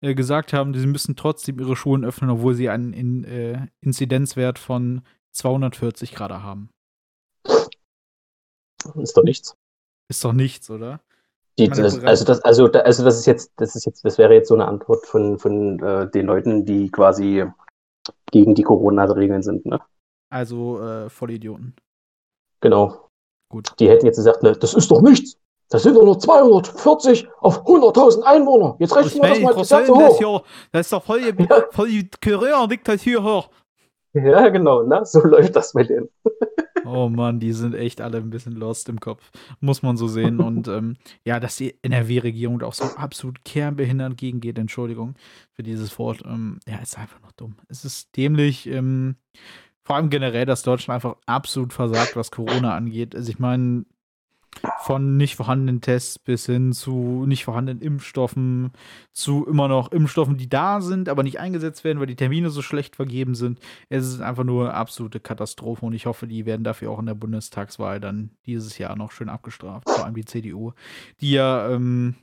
S1: äh, gesagt haben, sie müssen trotzdem ihre Schulen öffnen, obwohl sie einen in, äh, Inzidenzwert von 240 Grad haben.
S2: Ist doch nichts.
S1: Ist doch nichts, oder?
S2: Die, das, also, das, also, also das ist jetzt, das ist jetzt, das wäre jetzt so eine Antwort von, von äh, den Leuten, die quasi gegen die Corona-Regeln sind, ne?
S1: Also äh, Vollidioten.
S2: Genau. Gut. Die hätten jetzt gesagt, ne, das ist doch nichts. Das sind doch nur 240 auf 100.000 Einwohner. Jetzt rechnen wir das mal das Ganze hoch.
S1: Hier, das ist doch voll, *laughs* ja. voll die hoch.
S2: Ja, genau, ne? so *laughs* läuft das mit denen.
S1: Oh Mann, die sind echt alle ein bisschen lost im Kopf. Muss man so sehen. *laughs* Und ähm, ja, dass die NRW-Regierung da auch so absolut kernbehindert gegengeht, Entschuldigung für dieses Wort, ähm, ja, ist einfach noch dumm. Es ist dämlich. Ähm, vor allem generell, dass Deutschland einfach absolut versagt, was Corona angeht. Also ich meine, von nicht vorhandenen Tests bis hin zu nicht vorhandenen Impfstoffen, zu immer noch Impfstoffen, die da sind, aber nicht eingesetzt werden, weil die Termine so schlecht vergeben sind. Es ist einfach nur eine absolute Katastrophe und ich hoffe, die werden dafür auch in der Bundestagswahl dann dieses Jahr noch schön abgestraft, vor allem die CDU, die ja, ähm,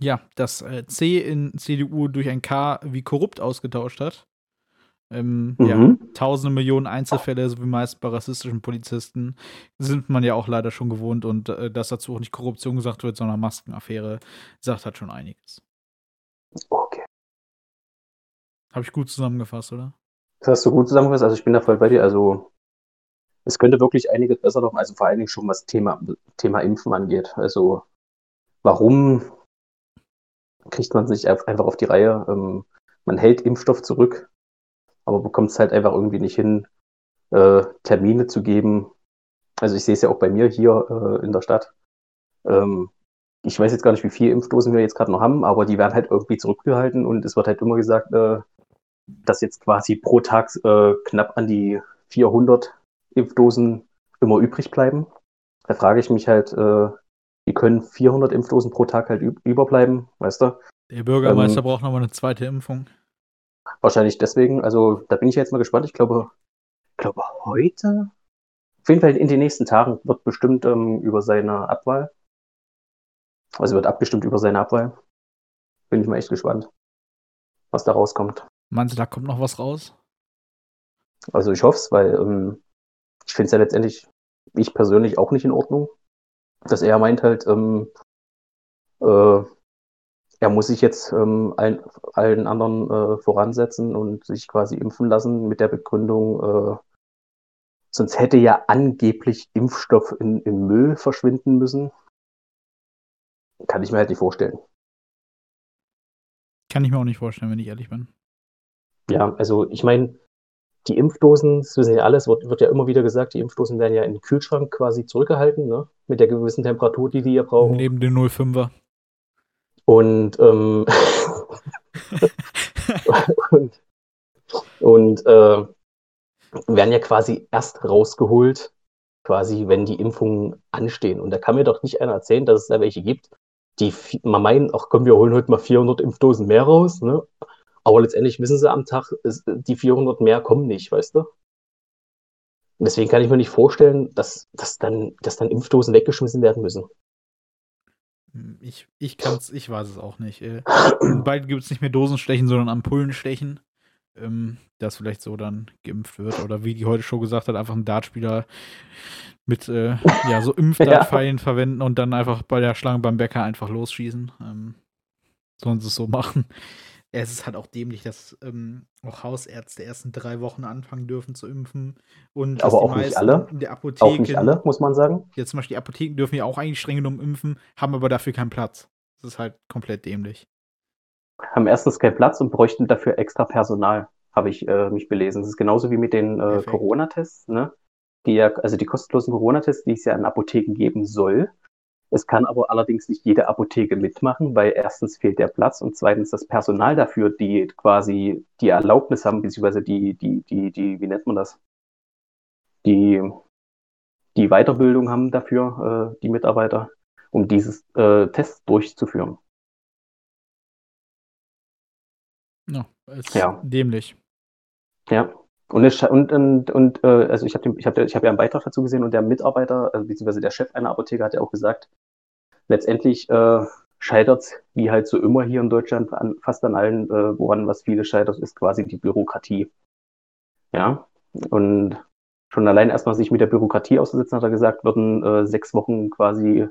S1: ja, das äh, C in CDU durch ein K wie korrupt ausgetauscht hat. Ähm, mhm. ja, tausende Millionen Einzelfälle, so wie meist bei rassistischen Polizisten, sind man ja auch leider schon gewohnt und äh, dass dazu auch nicht Korruption gesagt wird, sondern Maskenaffäre, sagt halt schon einiges.
S2: Okay.
S1: Habe ich gut zusammengefasst, oder?
S2: Das hast du gut zusammengefasst, also ich bin da voll bei dir. Also es könnte wirklich einiges besser laufen, also vor allen Dingen schon was Thema, Thema Impfen angeht. Also warum kriegt man sich einfach auf die Reihe? Ähm, man hält Impfstoff zurück, aber bekommt es halt einfach irgendwie nicht hin, äh, Termine zu geben. Also ich sehe es ja auch bei mir hier äh, in der Stadt. Ähm, ich weiß jetzt gar nicht, wie viele Impfdosen wir jetzt gerade noch haben, aber die werden halt irgendwie zurückgehalten und es wird halt immer gesagt, äh, dass jetzt quasi pro Tag äh, knapp an die 400 Impfdosen immer übrig bleiben. Da frage ich mich halt, äh, wie können 400 Impfdosen pro Tag halt überbleiben, weißt du?
S1: Der Bürgermeister ähm, braucht nochmal eine zweite Impfung.
S2: Wahrscheinlich deswegen, also da bin ich jetzt mal gespannt. Ich glaube, glaube heute, auf jeden Fall in den nächsten Tagen wird bestimmt ähm, über seine Abwahl, also wird abgestimmt über seine Abwahl. Bin ich mal echt gespannt, was da rauskommt.
S1: Meinst du, da kommt noch was raus?
S2: Also ich hoffe es, weil ähm, ich finde es ja letztendlich, ich persönlich auch nicht in Ordnung, dass er meint halt, ähm, äh, er muss sich jetzt ähm, allen, allen anderen äh, voransetzen und sich quasi impfen lassen mit der Begründung, äh, sonst hätte ja angeblich Impfstoff in, im Müll verschwinden müssen. Kann ich mir halt nicht vorstellen.
S1: Kann ich mir auch nicht vorstellen, wenn ich ehrlich bin.
S2: Ja, also ich meine, die Impfdosen, das wissen ja alles, wird, wird ja immer wieder gesagt, die Impfdosen werden ja in den Kühlschrank quasi zurückgehalten, ne? Mit der gewissen Temperatur, die die ja brauchen.
S1: Neben den 05er.
S2: Und, ähm, *laughs* und, und äh, werden ja quasi erst rausgeholt, quasi, wenn die Impfungen anstehen. Und da kann mir doch nicht einer erzählen, dass es da welche gibt, die man meinen, ach komm, wir holen heute mal 400 Impfdosen mehr raus, ne? Aber letztendlich wissen sie am Tag, die 400 mehr kommen nicht, weißt du? Und deswegen kann ich mir nicht vorstellen, dass, dass, dann, dass dann Impfdosen weggeschmissen werden müssen.
S1: Ich, ich kann's, ich weiß es auch nicht. Äh. Bald gibt es nicht mehr Dosenstechen, sondern Ampullenstechen. Ähm, das vielleicht so dann geimpft wird. Oder wie die heute schon gesagt hat, einfach einen Dartspieler mit äh, ja, so Impfdartpfeilen *laughs* ja. verwenden und dann einfach bei der Schlange beim Bäcker einfach losschießen. Ähm, sollen sie es so machen. Es ist halt auch dämlich, dass ähm, auch Hausärzte erst in drei Wochen anfangen dürfen zu impfen. Und
S2: aber auch nicht alle.
S1: In der Apotheke,
S2: auch nicht alle, muss man sagen.
S1: Jetzt zum Beispiel die Apotheken dürfen ja auch eigentlich streng genommen impfen, haben aber dafür keinen Platz. Das ist halt komplett dämlich.
S2: Haben erstens keinen Platz und bräuchten dafür extra Personal, habe ich äh, mich belesen. Das ist genauso wie mit den äh, Corona-Tests, ne? Die ja, also die kostenlosen Corona-Tests, die es ja in Apotheken geben soll, es kann aber allerdings nicht jede Apotheke mitmachen, weil erstens fehlt der Platz und zweitens das Personal dafür, die quasi die Erlaubnis haben, beziehungsweise die, die, die, die, wie nennt man das? Die, die Weiterbildung haben dafür, äh, die Mitarbeiter, um dieses äh, Test durchzuführen.
S1: No, ist ja. dämlich.
S2: Ja. Und, es, und, und, und äh, also ich habe hab, ich hab ja einen Beitrag dazu gesehen und der Mitarbeiter, also beziehungsweise der Chef einer Apotheke hat ja auch gesagt, letztendlich äh, scheitert wie halt so immer hier in Deutschland an fast an allen, äh, woran was viele scheitert, ist quasi die Bürokratie. Ja, und schon allein erstmal sich mit der Bürokratie auszusetzen, hat er gesagt, würden äh, sechs Wochen quasi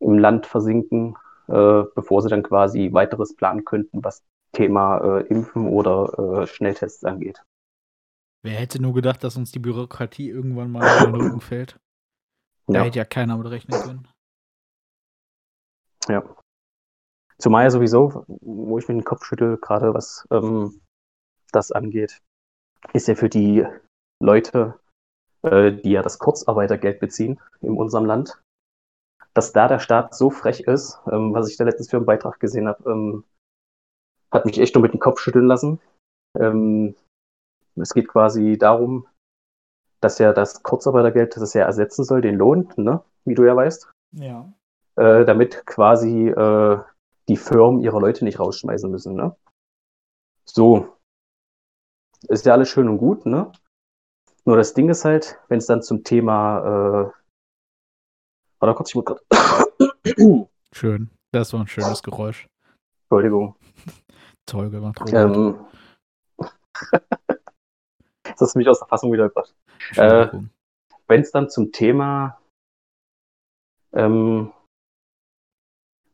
S2: im Land versinken, äh, bevor sie dann quasi weiteres planen könnten, was Thema äh, Impfen oder äh, Schnelltests angeht.
S1: Wer hätte nur gedacht, dass uns die Bürokratie irgendwann mal in den Rücken fällt? Da ja. hätte ja keiner mit rechnen können.
S2: Ja. Zumal ja sowieso, wo ich mir den Kopf schüttel, gerade was ähm, das angeht, ist ja für die Leute, äh, die ja das Kurzarbeitergeld beziehen in unserem Land, dass da der Staat so frech ist, ähm, was ich da letztens für einen Beitrag gesehen habe, ähm, hat mich echt nur mit dem Kopf schütteln lassen. Ähm, es geht quasi darum, dass ja das Kurzarbeitergeld, das es ja ersetzen soll, den Lohn, ne? wie du ja weißt.
S1: Ja.
S2: Äh, damit quasi äh, die Firmen ihre Leute nicht rausschmeißen müssen. Ne? So. Ist ja alles schön und gut, ne? Nur das Ding ist halt, wenn es dann zum Thema. Äh, warte kurz, ich muss gerade. *coughs*
S1: Schön. Das war ein schönes Geräusch.
S2: Entschuldigung.
S1: Toll gemacht,
S2: Robert. Ähm, *laughs* du mich aus der Fassung wieder gebracht. Äh, Wenn es dann zum Thema, ähm,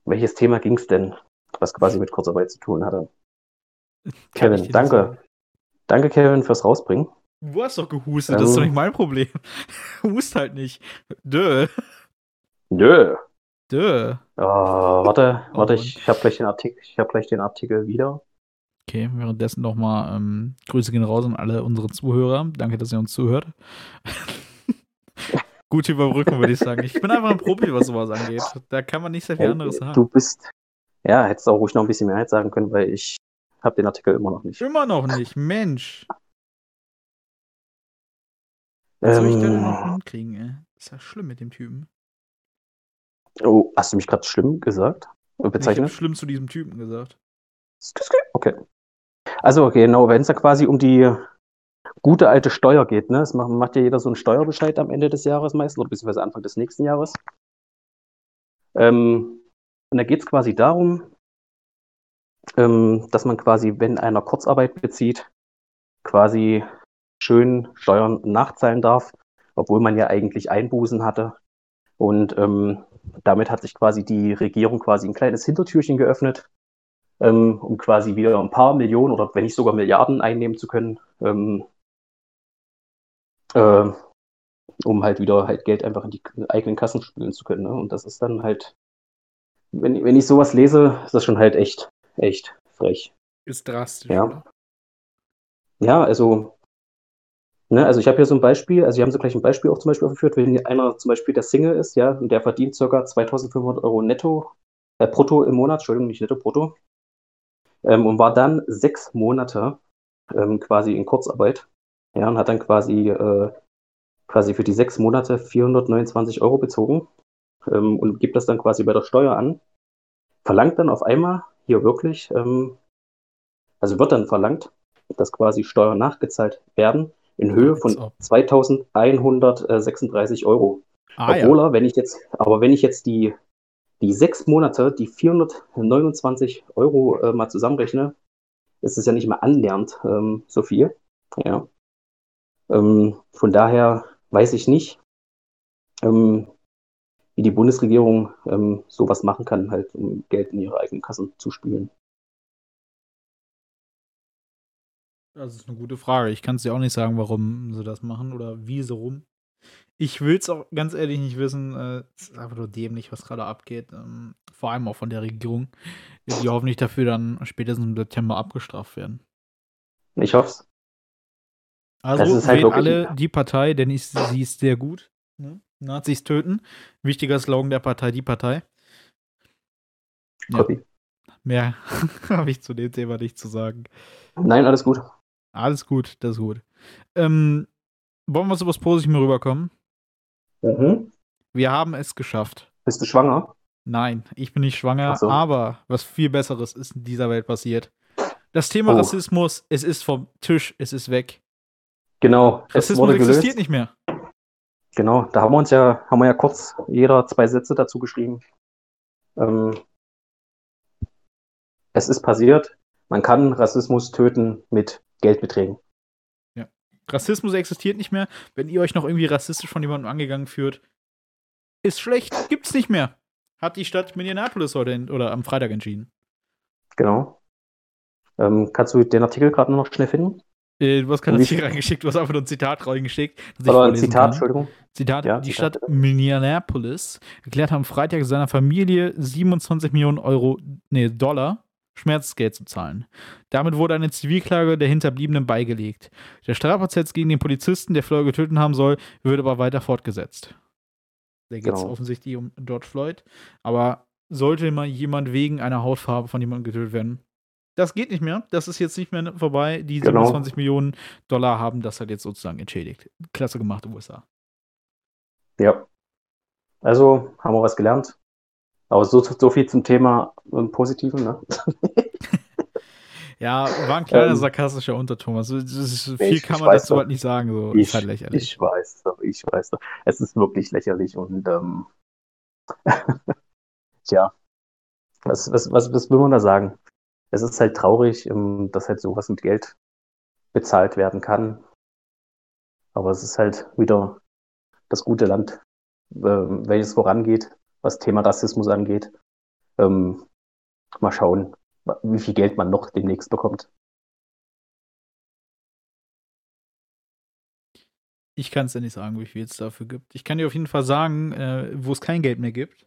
S2: welches Thema ging es denn, was quasi mit Kurzarbeit zu tun hatte? *laughs* Kevin, danke. Danke, Kevin, fürs Rausbringen.
S1: Du hast doch gehustet, ähm, das ist doch nicht mein Problem. *laughs* Hust halt nicht. Dö.
S2: Dö.
S1: Dö.
S2: Oh, warte, oh, warte, ich, ich habe gleich den Artikel, ich habe gleich den Artikel wieder.
S1: Okay, währenddessen nochmal ähm, Grüße gehen raus an alle unsere Zuhörer. Danke, dass ihr uns zuhört. *laughs* Gute Überbrückung, würde ich sagen. Ich bin einfach ein Profi, was sowas angeht. Da kann man nicht sehr viel anderes sagen.
S2: Du bist, ja, hättest auch ruhig noch ein bisschen mehr sagen können, weil ich habe den Artikel immer noch nicht.
S1: Immer noch nicht, Mensch. Was soll ich denn ähm, noch hinkriegen, ey? Ist ja schlimm mit dem Typen.
S2: Oh, hast du mich gerade schlimm gesagt?
S1: Bezeichnet? Ich habe schlimm zu diesem Typen gesagt.
S2: Okay. Also genau, wenn es da quasi um die gute alte Steuer geht, ne? Es macht, macht ja jeder so einen Steuerbescheid am Ende des Jahres meistens oder beziehungsweise Anfang des nächsten Jahres. Ähm, und da geht es quasi darum, ähm, dass man quasi, wenn einer Kurzarbeit bezieht, quasi schön Steuern nachzahlen darf, obwohl man ja eigentlich Einbußen hatte. Und ähm, damit hat sich quasi die Regierung quasi ein kleines Hintertürchen geöffnet, ähm, um quasi wieder ein paar Millionen oder wenn nicht sogar Milliarden einnehmen zu können, ähm, äh, um halt wieder halt Geld einfach in die eigenen Kassen spülen zu können. Ne? Und das ist dann halt, wenn, wenn ich sowas lese, ist das schon halt echt, echt frech.
S1: Ist drastisch.
S2: Ja.
S1: Oder?
S2: Ja, also, ne, also ich habe hier so ein Beispiel, also wir haben so gleich ein Beispiel auch zum Beispiel aufgeführt, wenn einer zum Beispiel der Single ist, ja, und der verdient ca. 2500 Euro netto, äh, brutto im Monat, Entschuldigung, nicht netto, brutto, ähm, und war dann sechs Monate ähm, quasi in Kurzarbeit, ja, und hat dann quasi, äh, quasi für die sechs Monate 429 Euro bezogen ähm, und gibt das dann quasi bei der Steuer an, verlangt dann auf einmal hier wirklich, ähm, also wird dann verlangt, dass quasi Steuern nachgezahlt werden in Höhe von
S1: ob.
S2: 2136 Euro.
S1: Ah,
S2: Obwohl
S1: ja.
S2: wenn ich jetzt, aber wenn ich jetzt die, die sechs Monate, die 429 Euro äh, mal zusammenrechne, ist es ja nicht mal annähernd ähm, so viel. Ja. Ähm, von daher weiß ich nicht, ähm, wie die Bundesregierung ähm, sowas machen kann, halt um Geld in ihre eigenen Kassen zu spülen.
S1: Das ist eine gute Frage. Ich kann es dir auch nicht sagen, warum sie das machen oder wie so rum. Ich will es auch ganz ehrlich nicht wissen. äh, Es ist einfach nur dämlich, was gerade abgeht. Ähm, vor allem auch von der Regierung, die hoffentlich dafür dann spätestens im September abgestraft werden.
S2: Ich hoffe es.
S1: Also
S2: Das ist halt
S1: wählt alle die Partei, denn ich, sie ist sehr gut. Ne? Nazis töten. Wichtiger Slogan der Partei, die Partei. Ja. Mehr *laughs* habe ich zu dem Thema nicht zu sagen.
S2: Nein, alles gut.
S1: Alles gut, das ist gut. Ähm, wollen wir zu was Positives rüberkommen?
S2: Mhm.
S1: Wir haben es geschafft.
S2: Bist du schwanger?
S1: Nein, ich bin nicht schwanger,
S2: so.
S1: aber was viel Besseres ist in dieser Welt passiert. Das Thema
S2: Oh.
S1: Rassismus, es ist vom Tisch, es ist weg.
S2: Genau.
S1: Rassismus existiert
S2: gelöst.
S1: nicht mehr.
S2: Genau, da haben wir uns ja, haben wir ja kurz jeder zwei Sätze dazu geschrieben. Ähm, es ist passiert. Man kann Rassismus töten mit Geldbeträgen.
S1: Rassismus existiert nicht mehr. Wenn ihr euch noch irgendwie rassistisch von jemandem angegangen führt, ist schlecht, gibt's nicht mehr. Hat die Stadt Minneapolis heute oder am Freitag entschieden.
S2: Genau. Ähm, kannst du den Artikel gerade noch schnell finden?
S1: Äh, du hast kein
S2: Wie-
S1: Artikel reingeschickt, du hast einfach nur ein Zitat reingeschickt.
S2: Oder ein Zitat,
S1: kann.
S2: Entschuldigung.
S1: Zitat,
S2: Ja,
S1: die
S2: Zitat,
S1: Stadt. Minneapolis erklärt am Freitag seiner Familie 27 Millionen Euro, nee, Dollar Schmerzgeld zu zahlen. Damit wurde eine Zivilklage der Hinterbliebenen beigelegt. Der Strafprozess gegen den Polizisten, der Floyd getötet haben soll, wird aber weiter fortgesetzt. Da geht es
S2: Genau.
S1: offensichtlich um George Floyd. Aber sollte mal jemand wegen einer Hautfarbe von jemandem getötet werden, das geht nicht mehr. Das ist jetzt nicht mehr vorbei. Die
S2: Genau.
S1: 27 Millionen Dollar haben das halt jetzt sozusagen entschädigt. Klasse gemacht, USA.
S2: Ja. Also haben wir was gelernt. Aber so, so viel zum Thema ähm, Positiven, ne? *laughs*
S1: Ja, war ein kleiner
S2: Ähm,
S1: sarkastischer Unterton. Also, ist, viel
S2: ich-
S1: kann
S2: ich
S1: man dazu
S2: doch.
S1: halt nicht sagen. So.
S2: Ich,
S1: ist halt lächerlich.
S2: ich weiß doch, ich weiß doch. Es ist wirklich lächerlich und ähm, *laughs* tja, was, was, was, was will man da sagen? Es ist halt traurig, ähm, dass halt sowas mit Geld bezahlt werden kann. Aber es ist halt wieder das gute Land, ähm, welches vorangeht, was Thema Rassismus angeht. Ähm, mal schauen, wie viel Geld man noch demnächst bekommt.
S1: Ich kann es ja nicht sagen, wie viel es dafür gibt. Ich kann dir auf jeden Fall sagen, äh, wo es kein Geld mehr gibt.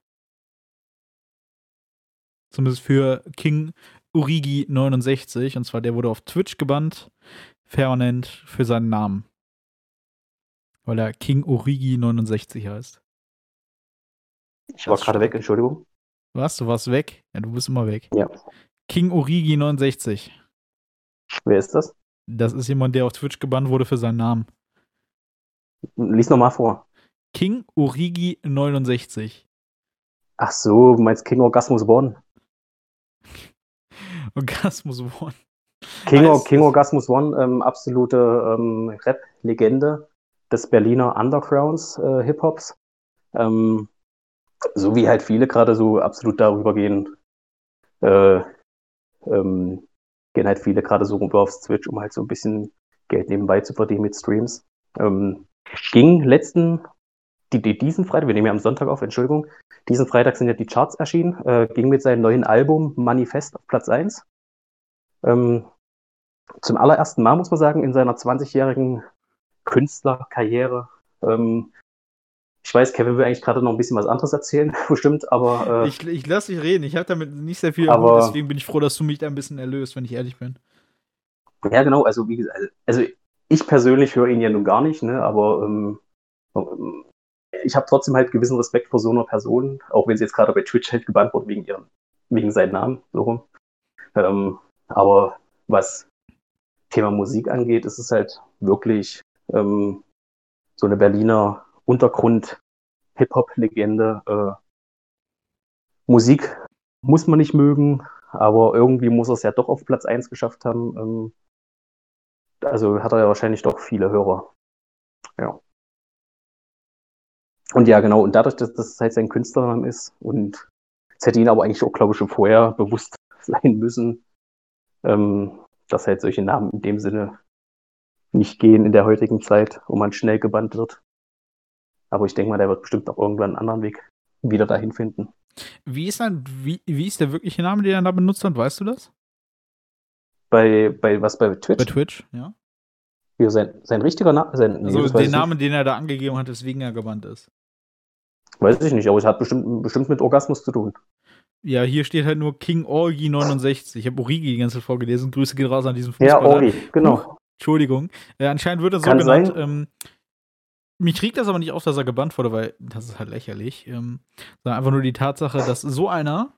S1: Zumindest für King Urigi 69. Und zwar der wurde auf Twitch gebannt. Permanent für seinen Namen. Weil er King Urigi 69 heißt.
S2: Ich war gerade weg. Entschuldigung.
S1: Was? Du warst weg? Ja, du bist immer weg.
S2: Ja.
S1: King Urigi 69.
S2: Wer ist das?
S1: Das ist jemand, der auf Twitch gebannt wurde für seinen Namen.
S2: Lies nochmal vor.
S1: King Urigi 69.
S2: Ach so, du meinst King Orgasmus One. *laughs*
S1: Orgasmus One.
S2: King,
S1: Heißt-
S2: King Orgasmus One, ähm, absolute ähm, Rap-Legende des Berliner Undergrounds äh, Hip-Hops. Ähm, so wie halt viele gerade so absolut darüber gehen, äh, ähm, gehen halt viele gerade so rüber aufs Twitch, um halt so ein bisschen Geld nebenbei zu verdienen mit Streams. Ähm, ging letzten, die, die, diesen Freitag, wir nehmen ja am Sonntag auf, Entschuldigung, diesen Freitag sind ja die Charts erschienen, äh, ging mit seinem neuen Album Manifest auf Platz 1. Ähm, zum allerersten Mal, muss man sagen, in seiner 20-jährigen Künstlerkarriere. Ähm, ich weiß, Kevin will eigentlich gerade noch ein bisschen was anderes erzählen, *laughs* bestimmt, aber.
S1: Äh, ich ich lasse dich reden. Ich habe damit nicht sehr viel
S2: aber,
S1: Mut, deswegen bin ich froh, dass du mich da ein bisschen erlöst, wenn ich ehrlich bin.
S2: Ja, genau. Also, wie gesagt, also ich persönlich höre ihn ja nun gar nicht, ne, aber ähm, ich habe trotzdem halt gewissen Respekt vor so einer Person, auch wenn sie jetzt gerade bei Twitch halt gebannt wurde wegen ihren, wegen seinem Namen, so rum. Ähm, aber was Thema Musik angeht, ist es halt wirklich ähm, so eine Berliner Untergrund-Hip-Hop-Legende. Äh, Musik muss man nicht mögen, aber irgendwie muss er es ja doch auf Platz 1 geschafft haben. Ähm, also hat er ja wahrscheinlich doch viele Hörer. Ja. Und ja, genau, und dadurch, dass das halt sein Künstlername ist und es hätte ihn aber eigentlich auch, glaube ich, schon vorher bewusst *laughs* sein müssen, ähm, dass halt solche Namen in dem Sinne nicht gehen in der heutigen Zeit, wo man schnell gebannt wird. Aber ich denke mal, der wird bestimmt auch irgendwann einen anderen Weg wieder dahin finden.
S1: Wie ist, dann, wie, wie ist der wirkliche Name, den er da benutzt hat? Weißt du das?
S2: Bei, bei was bei Twitch?
S1: Bei Twitch, ja.
S2: Ja, sein, sein richtiger Name. Sein,
S1: nee, also den Namen, den er da angegeben hat, weswegen er gebannt ist.
S2: Weiß ich nicht, aber es hat bestimmt, bestimmt mit Orgasmus zu tun.
S1: Ja, hier steht halt nur King Orgi 69. Ich habe Origi die ganze Zeit vorgelesen. Grüße geht raus an diesen
S2: Fußballer. Ja, Orgi, genau. Huch,
S1: Entschuldigung. Äh, anscheinend wird er so Kann genannt. Ähm, mich regt das aber nicht auf, dass er gebannt wurde, weil das ist halt lächerlich. Ähm, sondern einfach nur die Tatsache, dass so einer,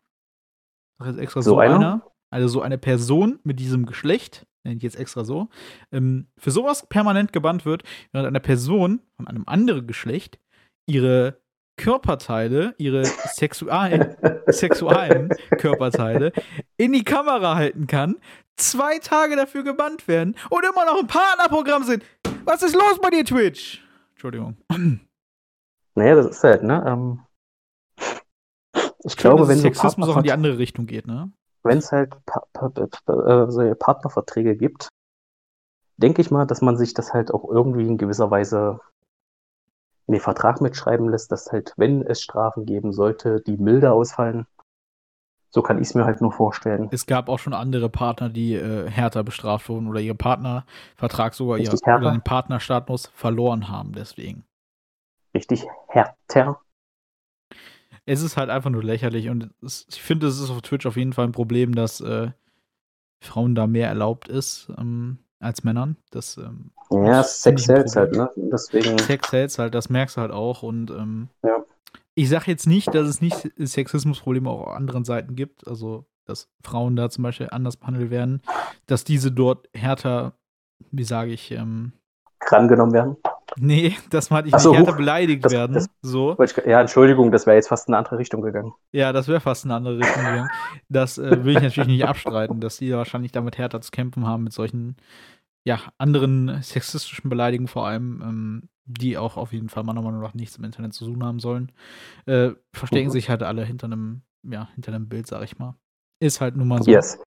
S1: sag jetzt extra so, so einer? einer, also so eine Person mit diesem Geschlecht, nenne ich jetzt extra so, ähm, für sowas permanent gebannt wird, während eine Person von einem anderen Geschlecht ihre Körperteile, ihre sexualen, *laughs* sexualen Körperteile in die Kamera halten kann, zwei Tage dafür gebannt werden und immer noch ein Partnerprogramm sind. Was ist los bei dir, Twitch? Entschuldigung.
S2: Naja, das ist halt, ne? Ähm, ich Schön, glaube, wenn
S1: Sexismus auch in die andere Richtung geht, ne?
S2: Wenn es halt pa pa pa äh, Partnerverträge gibt, denke ich mal, dass man sich das halt auch irgendwie in gewisser Weise in den Vertrag mitschreiben lässt, dass halt, wenn es Strafen geben sollte, die milder ausfallen. So kann ich es mir halt nur vorstellen.
S1: Es gab auch schon andere Partner, die äh, härter bestraft wurden oder ihren Partnervertrag sogar ihr, oder den Partnerstatus verloren haben, deswegen.
S2: Richtig härter.
S1: Es ist halt einfach nur lächerlich und es, ich finde, es ist auf Twitch auf jeden Fall ein Problem, dass äh, Frauen da mehr erlaubt ist. Ähm, als Männern. Das, ähm,
S2: ja, Sex sells halt, ne? Deswegen.
S1: Sex sells halt, das merkst du halt auch. Und ähm,
S2: ja.
S1: Ich sage jetzt nicht, dass es nicht Sexismusprobleme auch auf anderen Seiten gibt. Also, dass Frauen da zum Beispiel anders behandelt werden, dass diese dort härter, wie sage ich, ähm,
S2: rangenommen werden.
S1: Nee, *laughs* das meinte ich so, nicht, härter beleidigt
S2: das,
S1: werden.
S2: Das,
S1: so.
S2: Ja, Entschuldigung, das wäre jetzt fast in eine andere Richtung gegangen.
S1: Ja, das wäre fast in eine andere Richtung gegangen. Das äh, will ich natürlich nicht abstreiten, dass die wahrscheinlich damit härter zu kämpfen haben mit solchen, ja, anderen sexistischen Beleidigungen vor allem, ähm, die auch auf jeden Fall meiner Meinung nach nichts im Internet zu tun haben sollen. Äh, verstecken mhm. sich halt alle hinter einem, ja, hinter einem Bild, sag ich mal. Ist halt nun mal so.
S2: Yes.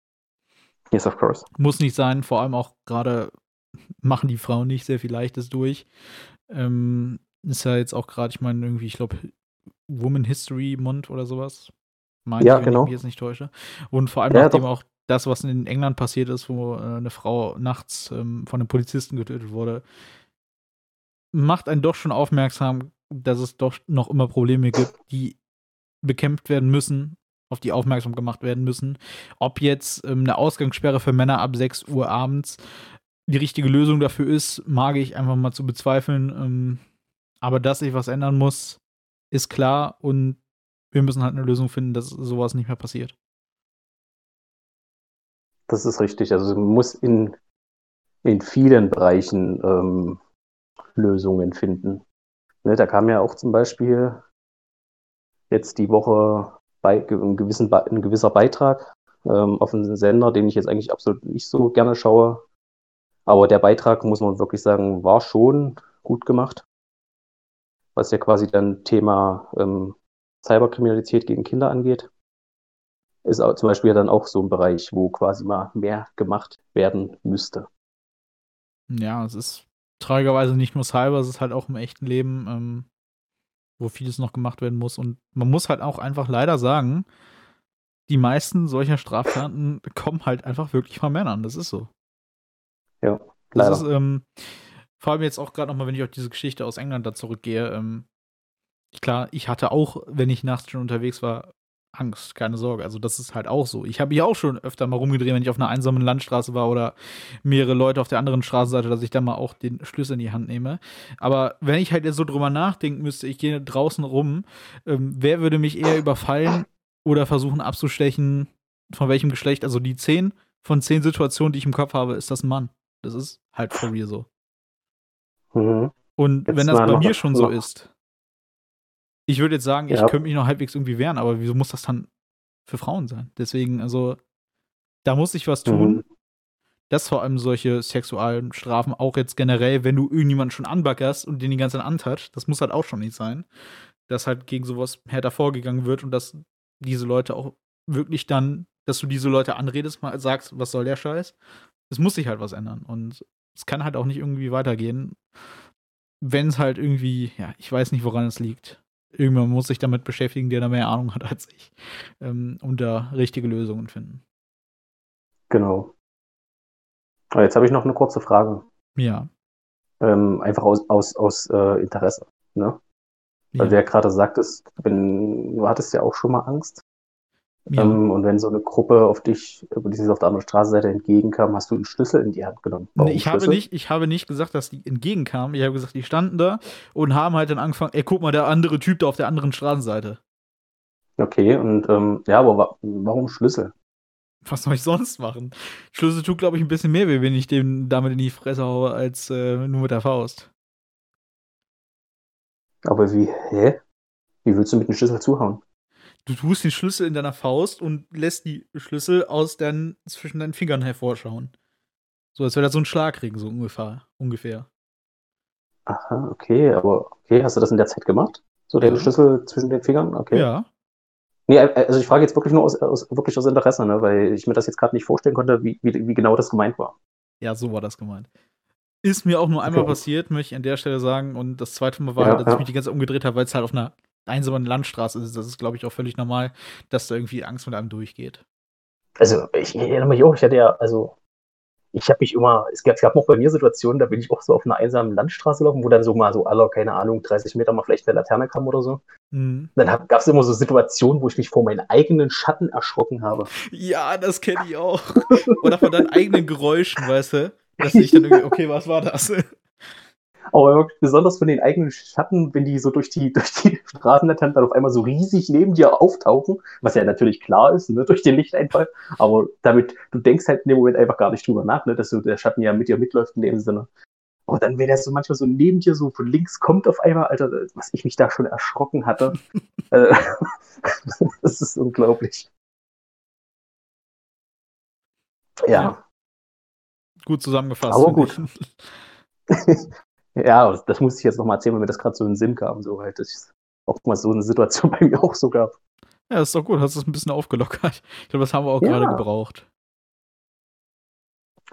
S2: Yes, of course.
S1: Muss nicht sein, vor allem auch gerade machen die Frauen nicht sehr viel Leichtes durch. Ähm, ist ja jetzt auch gerade, ich meine, irgendwie, ich glaube, Woman History Month oder sowas.
S2: Meine ja, ich, wenn genau. ich
S1: mich jetzt nicht täusche. Und vor allem ja, nachdem doch. auch das, was in England passiert ist, wo äh, eine Frau nachts ähm, von einem Polizisten getötet wurde, macht einen doch schon aufmerksam, dass es doch noch immer Probleme gibt, die bekämpft werden müssen, auf die aufmerksam gemacht werden müssen. Ob jetzt ähm, eine Ausgangssperre für Männer ab 6 Uhr abends die richtige Lösung dafür ist, mag ich einfach mal zu bezweifeln. Ähm, aber dass sich was ändern muss, ist klar und wir müssen halt eine Lösung finden, dass sowas nicht mehr passiert.
S2: Das ist richtig. Also muss in, in vielen Bereichen ähm, Lösungen finden. Ne, da kam ja auch zum Beispiel jetzt die Woche bei, ein, gewissen, ein gewisser Beitrag ähm, auf einen Sender, den ich jetzt eigentlich absolut nicht so gerne schaue, aber der Beitrag, muss man wirklich sagen, war schon gut gemacht. Was ja quasi dann Thema ähm, Cyberkriminalität gegen Kinder angeht. Ist auch, zum Beispiel dann auch so ein Bereich, wo quasi mal mehr gemacht werden müsste.
S1: Ja, es ist traurigerweise nicht nur Cyber, es ist halt auch im echten Leben, ähm, wo vieles noch gemacht werden muss. Und man muss halt auch einfach leider sagen, die meisten solcher Straftaten *laughs* kommen halt einfach wirklich von Männern. Das ist so.
S2: Ja, leider.
S1: Ist, ähm, vor allem jetzt auch gerade nochmal, wenn ich auf diese Geschichte aus England da zurückgehe. Ähm, klar, ich hatte auch, wenn ich nachts schon unterwegs war, Angst, keine Sorge. Also das ist halt auch so. Ich habe mich auch schon öfter mal rumgedreht, wenn ich auf einer einsamen Landstraße war oder mehrere Leute auf der anderen Straßenseite, dass ich dann mal auch den Schlüssel in die Hand nehme. Aber wenn ich halt jetzt so drüber nachdenken müsste, ich gehe draußen rum, ähm, wer würde mich eher überfallen oder versuchen abzustechen, von welchem Geschlecht? Also die zehn von zehn Situationen, die ich im Kopf habe, ist das ein Mann. Das ist halt for real so.
S2: Mhm.
S1: Und
S2: Jetzt
S1: wenn das bei mir schon so ist, ich würde jetzt sagen, ich
S2: Ja.
S1: könnte mich noch halbwegs irgendwie wehren, aber wieso muss das dann für Frauen sein? Deswegen, also, da muss ich was tun.
S2: Mhm.
S1: dass vor allem solche sexuellen Strafen auch jetzt generell, wenn du irgendjemanden schon anbackerst und den die ganze Zeit antatscht, das muss halt auch schon nicht sein, dass halt gegen sowas härter vorgegangen wird und dass diese Leute auch wirklich dann, dass du diese Leute anredest, mal sagst, was soll der Scheiß? Es muss sich halt was ändern und es kann halt auch nicht irgendwie weitergehen, wenn es halt irgendwie, ja, ich weiß nicht, woran es liegt. Irgendwann muss sich damit beschäftigen, der da mehr Ahnung hat als ich, ähm, und da richtige Lösungen finden.
S2: Genau. Aber jetzt habe ich noch eine kurze Frage.
S1: Ja.
S2: Ähm, einfach aus, aus, aus äh, Interesse. Ne? Weil du ja gerade sagtest, wenn, du hattest ja auch schon mal Angst.
S1: Ja.
S2: Ähm, und wenn so eine Gruppe auf dich, die sich auf der anderen Straßenseite entgegenkam, hast du einen Schlüssel in die Hand genommen.
S1: Nee, ich habe, nicht, ich habe nicht gesagt, dass die entgegenkamen. Ich habe gesagt, die standen da und haben halt dann angefangen, ey, guck mal, der andere Typ da auf der anderen Straßenseite.
S2: Okay, und ähm, ja, aber wa warum Schlüssel?
S1: Was soll ich sonst machen? Schlüssel tut, glaube ich, ein bisschen mehr weh, wenn ich dem damit in die Fresse haue, als äh, nur mit der Faust.
S2: Aber wie, hä? Wie willst du mit dem Schlüssel zuhauen?
S1: Du tust den Schlüssel in deiner Faust und lässt die Schlüssel aus deinen, zwischen deinen Fingern hervorschauen. So, als wäre das so ein Schlagring, so ungefähr. ungefähr.
S2: Aha, okay, aber okay, hast du das in der Zeit gemacht? So den
S1: Ja.
S2: Schlüssel zwischen den Fingern? Okay.
S1: Ja.
S2: Nee, äh, also ich frage jetzt wirklich nur aus, aus, wirklich aus Interesse, ne, weil ich mir das jetzt gerade nicht vorstellen konnte, wie, wie, wie genau das gemeint war.
S1: Ja, so war das gemeint. Ist mir auch nur einmal
S2: Okay.
S1: passiert, möchte ich an der Stelle sagen. Und das zweite Mal war
S2: Ja,
S1: halt, dass ich
S2: ja.
S1: mich die ganze Zeit umgedreht habe, weil es halt auf einer einsamen Landstraße ist. Das ist, glaube ich, auch völlig normal, dass da irgendwie Angst mit einem durchgeht.
S2: Also ich erinnere mich auch, ich hatte ja, also ich habe mich immer, es gab, es gab auch bei mir Situationen, da bin ich auch so auf einer einsamen Landstraße laufen, wo dann so mal so alle, keine Ahnung, 30 Meter mal vielleicht eine Laterne kam oder so.
S1: Mhm.
S2: Dann gab es immer so Situationen, wo ich mich vor meinen eigenen Schatten erschrocken habe.
S1: Ja, das kenne ich auch. Oder von deinen eigenen Geräuschen, weißt du? Dass ich dann irgendwie, okay, was war das?
S2: Aber besonders von den eigenen Schatten, wenn die so durch die, *laughs* durch die Straßenlaternen dann auf einmal so riesig neben dir auftauchen, was ja natürlich klar ist, ne, durch den Lichteinfall. Aber damit, du denkst halt in dem Moment einfach gar nicht drüber nach, ne, dass so der Schatten ja mit dir mitläuft in dem Sinne. Aber dann, wenn der so manchmal so neben dir so von links kommt auf einmal, Alter, was ich mich da schon erschrocken hatte, *laughs* äh, *laughs* das ist unglaublich. Ja.
S1: Ja. Gut zusammengefasst.
S2: Aber gut. Ja, das muss ich jetzt noch mal erzählen, weil mir das gerade so in den Sinn kam, so halt, dass es auch mal so eine Situation *laughs* bei mir auch so gab.
S1: Ja, ist doch gut. Hast es ein bisschen aufgelockert. Ich glaube, das haben wir auch
S2: Ja.
S1: gerade gebraucht.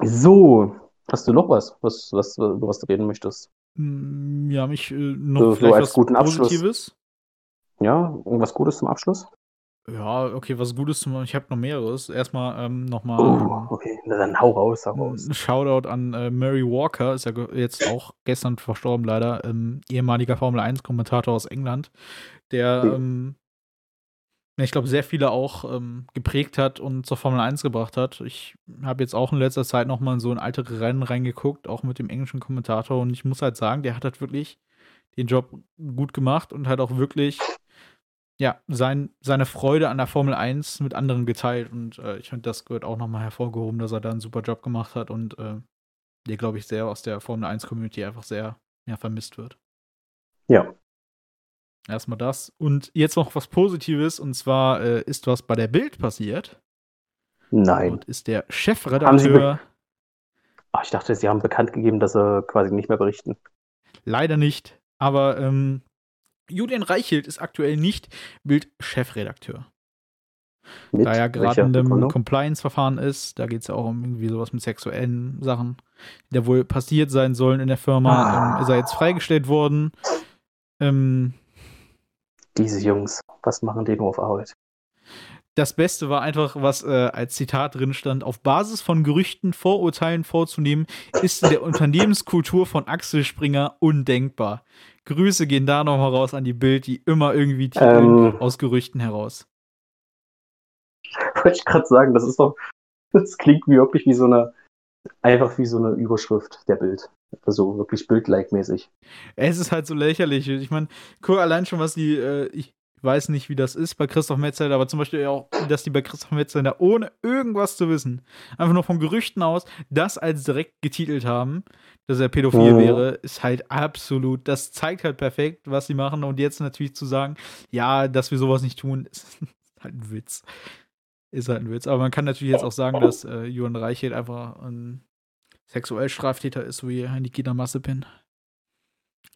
S2: So, hast du noch was, was, was, über was du reden möchtest?
S1: Mm, Ja, mich äh, noch
S2: So- so
S1: vielleicht
S2: als
S1: was
S2: guten Abschluss.
S1: Positives.
S2: Ja, irgendwas Gutes zum Abschluss?
S1: Ja, okay, was Gutes zum Ich habe noch mehreres. Erstmal ähm, nochmal.
S2: Oh, okay, na dann hau raus, hau raus.
S1: Ein Shoutout an äh, Murray Walker, ist ja jetzt auch gestern verstorben leider, ähm, ehemaliger Formel 1-Kommentator aus England, der,
S2: Okay.
S1: ähm, ja, ich glaube, sehr viele auch ähm, geprägt hat und zur Formel 1 gebracht hat. Ich habe jetzt auch in letzter Zeit nochmal in so ein ältere Rennen reingeguckt, auch mit dem englischen Kommentator und ich muss halt sagen, der hat halt wirklich den Job gut gemacht und hat auch wirklich ja, sein, seine Freude an der Formel 1 mit anderen geteilt. Und äh, ich finde, das gehört auch nochmal hervorgehoben, dass er da einen super Job gemacht hat und äh, der, glaube ich, sehr aus der Formel 1-Community einfach sehr ja, vermisst wird.
S2: Ja,
S1: Erstmal das. Und jetzt noch was Positives, und zwar äh, ist was bei der Bild passiert.
S2: nein.
S1: Und ist der Chefredakteur
S2: Ach, ich dachte, sie haben bekannt gegeben, dass sie quasi nicht mehr berichten.
S1: leider nicht, aber ähm, Julian Reichelt ist aktuell nicht Bild-Chefredakteur.
S2: Mit
S1: da er gerade in einem? Compliance-Verfahren ist, da geht es ja auch um irgendwie sowas mit sexuellen Sachen, die da wohl passiert sein sollen in der Firma,
S2: Ah.
S1: ähm, ist er jetzt freigestellt worden. Ähm,
S2: Diese Jungs, was machen die nur auf Arbeit?
S1: Das Beste war einfach, was äh, als Zitat drin stand: Auf Basis von Gerüchten, Vorurteilen vorzunehmen, ist in der Unternehmenskultur von Axel Springer undenkbar. Grüße gehen da nochmal raus an die Bild, die immer irgendwie
S2: Ähm.
S1: aus Gerüchten heraus.
S2: Wollte ich gerade sagen, das ist doch, das klingt wie wirklich wie so eine, einfach wie so eine Überschrift der Bild. Also wirklich Bild-like-mäßig.
S1: Es ist halt so lächerlich. Ich meine, guck allein schon, was die, äh, ich weiß nicht, wie das ist bei Christoph Metzelder, aber zum Beispiel auch, dass die bei Christoph Metzelder ohne irgendwas zu wissen, einfach nur von Gerüchten aus, das als direkt getitelt haben, dass er pädophil
S2: Mhm.
S1: wäre, ist halt absolut, das zeigt halt perfekt, was sie machen. Und jetzt natürlich zu sagen, ja, dass wir sowas nicht tun, *laughs* ist halt ein Witz. Ist halt ein Witz. Aber man kann natürlich jetzt auch sagen, dass äh, Johann Reichelt einfach ein Sexuellstraftäter ist, so wie Nikita Massepin.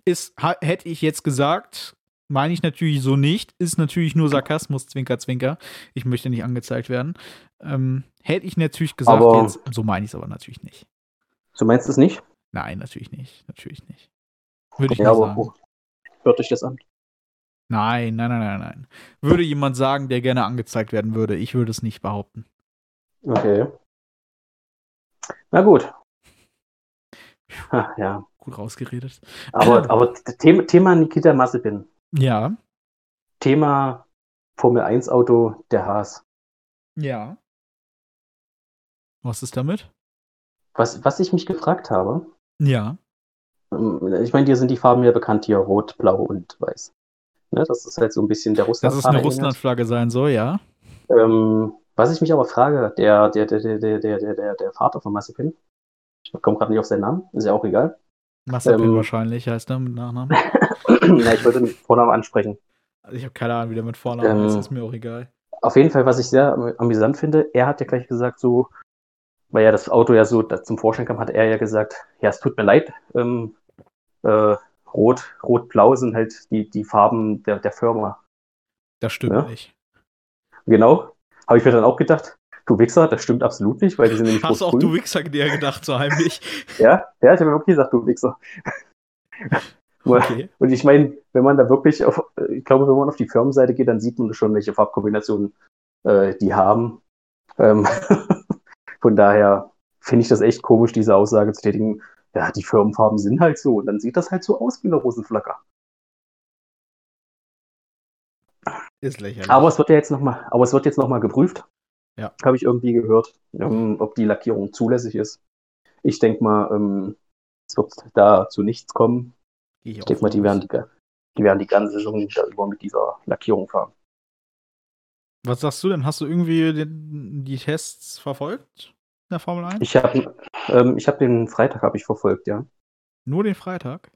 S1: Ist, ha, hätte ich jetzt gesagt, meine ich natürlich so nicht, ist natürlich nur Sarkasmus, Zwinker, Zwinker. Ich möchte nicht angezeigt werden. Ähm, hätte ich natürlich gesagt,
S2: Aber-
S1: jetzt, so meine ich es aber natürlich nicht.
S2: Du meinst es nicht?
S1: Nein, natürlich nicht. Natürlich nicht. Würde ich
S2: ja, aber
S1: sagen.
S2: hört euch das an?
S1: Nein, nein, nein, nein, nein. Würde jemand sagen, der gerne angezeigt werden würde, ich würde es nicht behaupten.
S2: Okay. Na gut. Ha, ja.
S1: Gut rausgeredet.
S2: Aber, *clears throat* aber Thema, Thema Nikita Mazepin.
S1: Ja.
S2: Thema Formel 1 Auto, der Haas.
S1: Ja. Was ist damit?
S2: Was, was ich mich gefragt habe.
S1: Ja.
S2: Ähm, ich meine, dir sind die Farben ja bekannt hier, rot, blau und weiß. Ne, das ist halt so ein bisschen der Russland.
S1: Dass es eine ne? Russland-Flagge sein soll, ja.
S2: Ähm, was ich mich aber frage, der, der, der, der, der, der, der Vater von Massepin, ich komme gerade nicht auf seinen Namen, ist ja auch egal.
S1: Massepin
S2: ähm,
S1: wahrscheinlich heißt er mit Nachnamen. *laughs* *clears throat*
S2: ja, ich wollte den Vornamen ansprechen.
S1: Also ich habe keine Ahnung, wie der mit Vornamen
S2: Ähm.
S1: ist, ist mir auch egal.
S2: Auf jeden Fall, was ich sehr am- amüsant finde, er hat ja gleich gesagt, so, weil ja das Auto ja so zum Vorschein kam, hat er ja gesagt, ja, es tut mir leid, ähm, äh, rot, rot-blau sind halt die, die Farben der, der Firma.
S1: Das stimmt
S2: Ja.
S1: nicht.
S2: Genau. Habe ich mir dann auch gedacht, du Wichser, das stimmt absolut nicht, weil die sind nämlich
S1: Hast auch du Wichser dir gedacht, so heimlich?
S2: Ja, ja, ich habe mir wirklich gesagt, du Wichser. *laughs*
S1: Okay. *laughs*
S2: Und ich meine, wenn man da wirklich auf, ich glaube, wenn man auf die Firmenseite geht, dann sieht man schon, welche Farbkombinationen äh, die haben. Ähm, *laughs* von daher finde ich das echt komisch, diese Aussage zu tätigen, ja, die Firmenfarben sind halt so. Und dann sieht das halt so aus wie eine Rosenflagge.
S1: Ist lächerlich.
S2: Aber es wird ja jetzt nochmal, aber es wird jetzt nochmal geprüft.
S1: Ja.
S2: Habe ich irgendwie gehört, ähm, ob die Lackierung zulässig ist. Ich denke mal, ähm, es wird da zu nichts kommen.
S1: Geh
S2: Ich denke mal, die werden die, die werden die ganze Saison da über mit dieser Lackierung fahren.
S1: Was sagst du denn? Hast du irgendwie den, die Tests verfolgt in der Formel 1?
S2: Ich habe ähm, ich hab den Freitag habe ich verfolgt, ja.
S1: Nur den Freitag?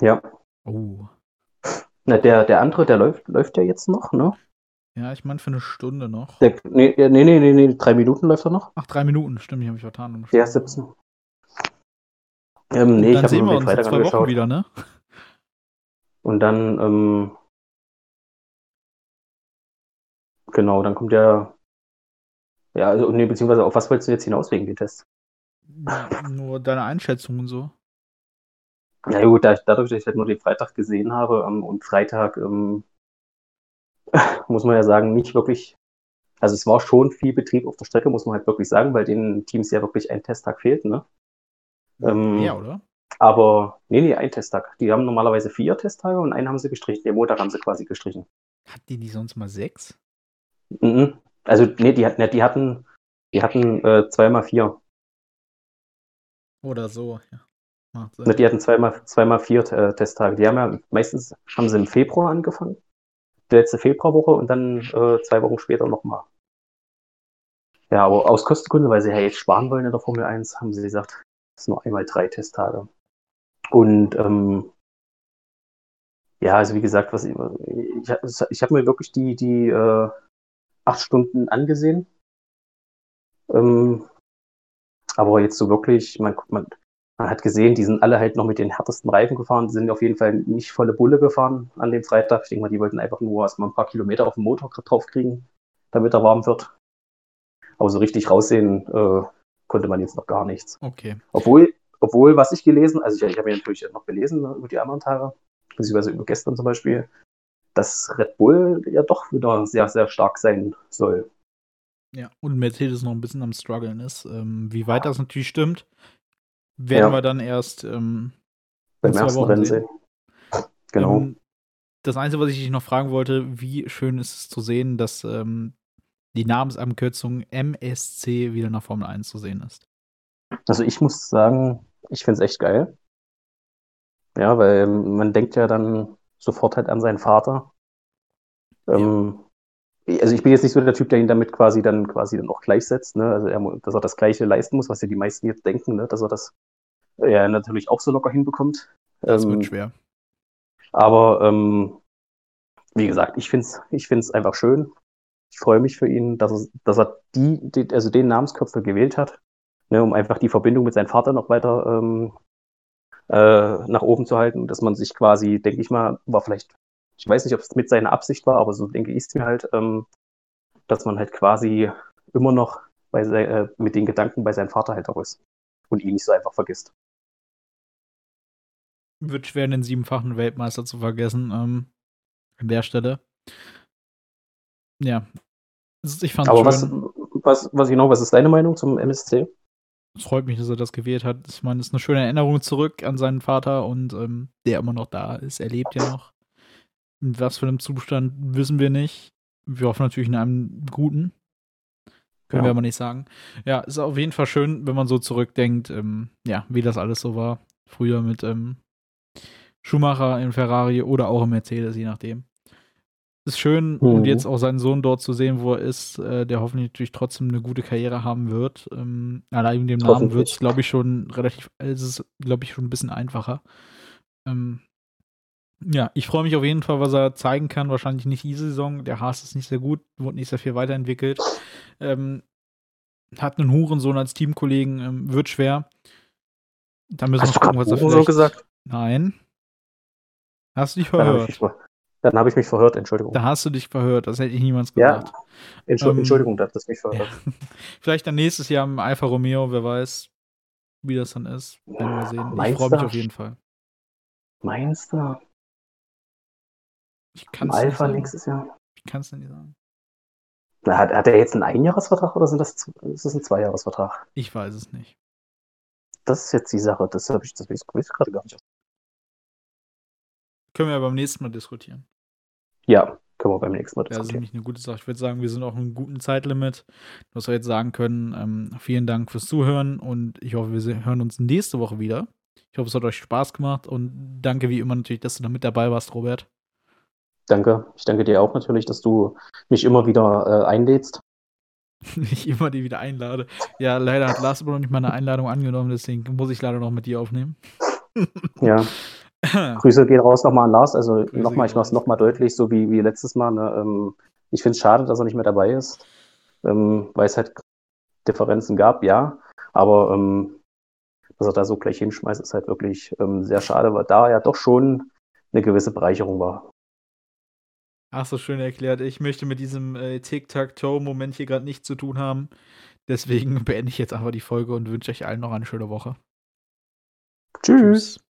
S2: Ja.
S1: Oh.
S2: Na, der, der andere, der läuft, läuft ja jetzt noch, ne?
S1: Ja, ich meine für eine Stunde noch.
S2: Der, nee, nee, nee, nee, nee, drei Minuten läuft er noch.
S1: Ach, drei Minuten, stimmt, ich habe mich vertan.
S2: Der 17. Ähm, nee, ich habe
S1: sehen wir in
S2: Freitag
S1: Wochen
S2: angeschaut.
S1: wieder, ne?
S2: Und dann, ähm, genau, dann kommt der, ja, also, nee, beziehungsweise auf was wolltest du jetzt hinaus wegen den Tests?
S1: Nur deine Einschätzung und so.
S2: Ja gut, da, dadurch, dass ich halt nur den Freitag gesehen habe ähm, und Freitag, ähm, *laughs* muss man ja sagen, nicht wirklich, also es war schon viel Betrieb auf der Strecke, muss man halt wirklich sagen, weil den Teams ja wirklich ein Testtag fehlt, ne? Ähm,
S1: ja, oder?
S2: Aber, nee, nee, ein Testtag. Die haben normalerweise vier Testtage und einen haben sie gestrichen. Den Montag haben sie quasi gestrichen.
S1: Hat die die sonst mal sechs?
S2: Mhm. Also, nee, die, hatten- nee, die hatten, die hatten äh, zweimal vier.
S1: Oder so, ja. Macht Sinn.
S2: Ne, Die hatten zweimal, zweimal vier äh, Testtage. Die haben ja meistens haben sie im Februar angefangen. Die letzte Februarwoche und dann äh, zwei Wochen später nochmal. Ja, aber aus Kostengründen, weil sie ja jetzt sparen wollen in der Formel 1, haben sie gesagt, sind nur einmal drei Testtage. Und ähm, ja, also wie gesagt, was ich, ich, ich habe mir wirklich die, die äh, acht Stunden angesehen. Ähm, aber jetzt so wirklich, man, man, man hat gesehen, die sind alle halt noch mit den härtesten Reifen gefahren, die sind auf jeden Fall nicht volle Bulle gefahren an dem Freitag. Ich denke mal, die wollten einfach nur erstmal ein paar Kilometer auf dem Motor drauf kriegen. damit er warm wird. Aber so richtig raussehen äh, konnte man jetzt noch gar nichts.
S1: Okay.
S2: Obwohl, obwohl was ich gelesen, also ich, ich habe ja natürlich noch gelesen über die anderen Tage, beziehungsweise über gestern zum Beispiel, dass Red Bull ja doch wieder sehr, sehr stark sein soll.
S1: Ja, und Mercedes noch ein bisschen am struggeln ist. Ähm, wie weit das natürlich stimmt, werden ja. wir dann erst ähm,
S2: beim ersten Rennen sehen.
S1: Genau. Ähm, das Einzige, was ich dich noch fragen wollte, wie schön ist es zu sehen, dass ähm, die Namensabkürzung MSC wieder nach Formel 1 zu sehen ist.
S2: Also ich muss sagen, ich finde es echt geil. Ja, weil man denkt ja dann sofort halt an seinen Vater. Ähm, also ich bin jetzt nicht so der Typ, der ihn damit quasi dann quasi dann auch gleichsetzt, ne? Also er, dass er das Gleiche leisten muss, was ja die meisten jetzt denken, ne? Dass er das ja natürlich auch so locker hinbekommt.
S1: Das ähm, wird schwer.
S2: Aber ähm, wie gesagt, ich finde es ich find's einfach schön. Ich freue mich für ihn, dass er, dass er die, die also den Namensköpfer gewählt hat, ne, um einfach die Verbindung mit seinem Vater noch weiter ähm, äh, nach oben zu halten. Dass man sich quasi, denke ich mal, war vielleicht, ich weiß nicht, ob es mit seiner Absicht war, aber so denke ich es mir halt, ähm, dass man halt quasi immer noch bei, äh, mit den Gedanken bei seinem Vater halt auch ist und ihn nicht so einfach vergisst
S1: wird schwer, den siebenfachen Weltmeister zu vergessen. Ähm, an der Stelle. Ja.
S2: Ich fand Aber was, was, was genau, was ist deine Meinung zum MSC?
S1: Es freut mich, dass er das gewählt hat. Ich meine, es ist eine schöne Erinnerung zurück an seinen Vater und ähm, der immer noch da ist. Er lebt ja noch. In was für einem Zustand wissen wir nicht. Wir hoffen natürlich in einem guten. Können ja. wir aber nicht sagen. Ja, ist auf jeden Fall schön, wenn man so zurückdenkt, ähm, ja, wie das alles so war. Früher mit ähm, Schumacher in Ferrari oder auch in Mercedes, je nachdem. Ist schön mhm. und jetzt auch seinen Sohn dort zu sehen, wo er ist, äh, der hoffentlich natürlich trotzdem eine gute Karriere haben wird. Ähm, allein mit dem Namen wird es, glaube ich, schon relativ, es ist, glaube ich, schon ein bisschen einfacher. Ähm, ja, ich freue mich auf jeden Fall, was er zeigen kann. Wahrscheinlich nicht diese Saison. Der Haas ist nicht sehr gut, wurde nicht sehr viel weiterentwickelt. Ähm, hat einen Hurensohn als Teamkollegen, ähm, wird schwer.
S2: Da müssen wir gucken, was er vielleicht... so gesagt?
S1: Nein. Hast du dich verhört?
S2: Dann habe ich, mich verhört, Entschuldigung.
S1: Da hast du dich verhört, das hätte ich niemals gesagt. Ja,
S2: Entschuldigung, ähm, Entschuldigung dass das mich verhört.
S1: Ja. *laughs* Vielleicht dann nächstes Jahr im Alfa Romeo, wer weiß, wie das dann ist. Werden wir sehen. Ich freue mich auf jeden Fall.
S2: Meinst du?
S1: Ich kann
S2: Alpha nächstes Jahr?
S1: Ich kann es nicht sagen.
S2: Na, hat, hat er jetzt einen Einjahresvertrag oder sind das, ist das ein Zweijahresvertrag?
S1: Ich weiß es nicht.
S2: Das ist jetzt die Sache. Das habe ich, das weiß ich gerade gar nicht.
S1: Können wir ja beim nächsten Mal diskutieren.
S2: Ja, können wir beim nächsten Mal
S1: diskutieren. Das ist nämlich eine gute Sache. Ich würde sagen, wir sind auch im guten Zeitlimit, was wir jetzt sagen können. Ähm, vielen Dank fürs Zuhören und ich hoffe, wir hören uns nächste Woche wieder. Ich hoffe, es hat euch Spaß gemacht und danke wie immer natürlich, dass du da mit dabei warst, Robert.
S2: Danke. Ich danke dir auch natürlich, dass du mich immer wieder äh, einlädst. *laughs*
S1: ich immer die wieder einlade. Ja, leider hat Lars aber noch nicht meine Einladung angenommen, deswegen muss ich leider noch mit dir aufnehmen.
S2: ja. *laughs* *coughs* Grüße gehen raus nochmal an Lars. Also nochmal, ich mache es nochmal deutlich, so wie, wie letztes Mal. Ne? Ähm, ich finde es schade, dass er nicht mehr dabei ist, ähm, weil es halt Differenzen gab, ja. Aber ähm, dass er da so gleich hinschmeißt, ist halt wirklich sehr schade, weil da ja doch schon eine gewisse Bereicherung war.
S1: Ach so, schön erklärt. Ich möchte mit diesem äh, Tic-Tac-Toe-Moment hier gerade nichts zu tun haben. Deswegen *laughs* beende ich jetzt einfach die Folge und wünsche euch allen noch eine schöne Woche.
S2: Tschüss. Tschüss.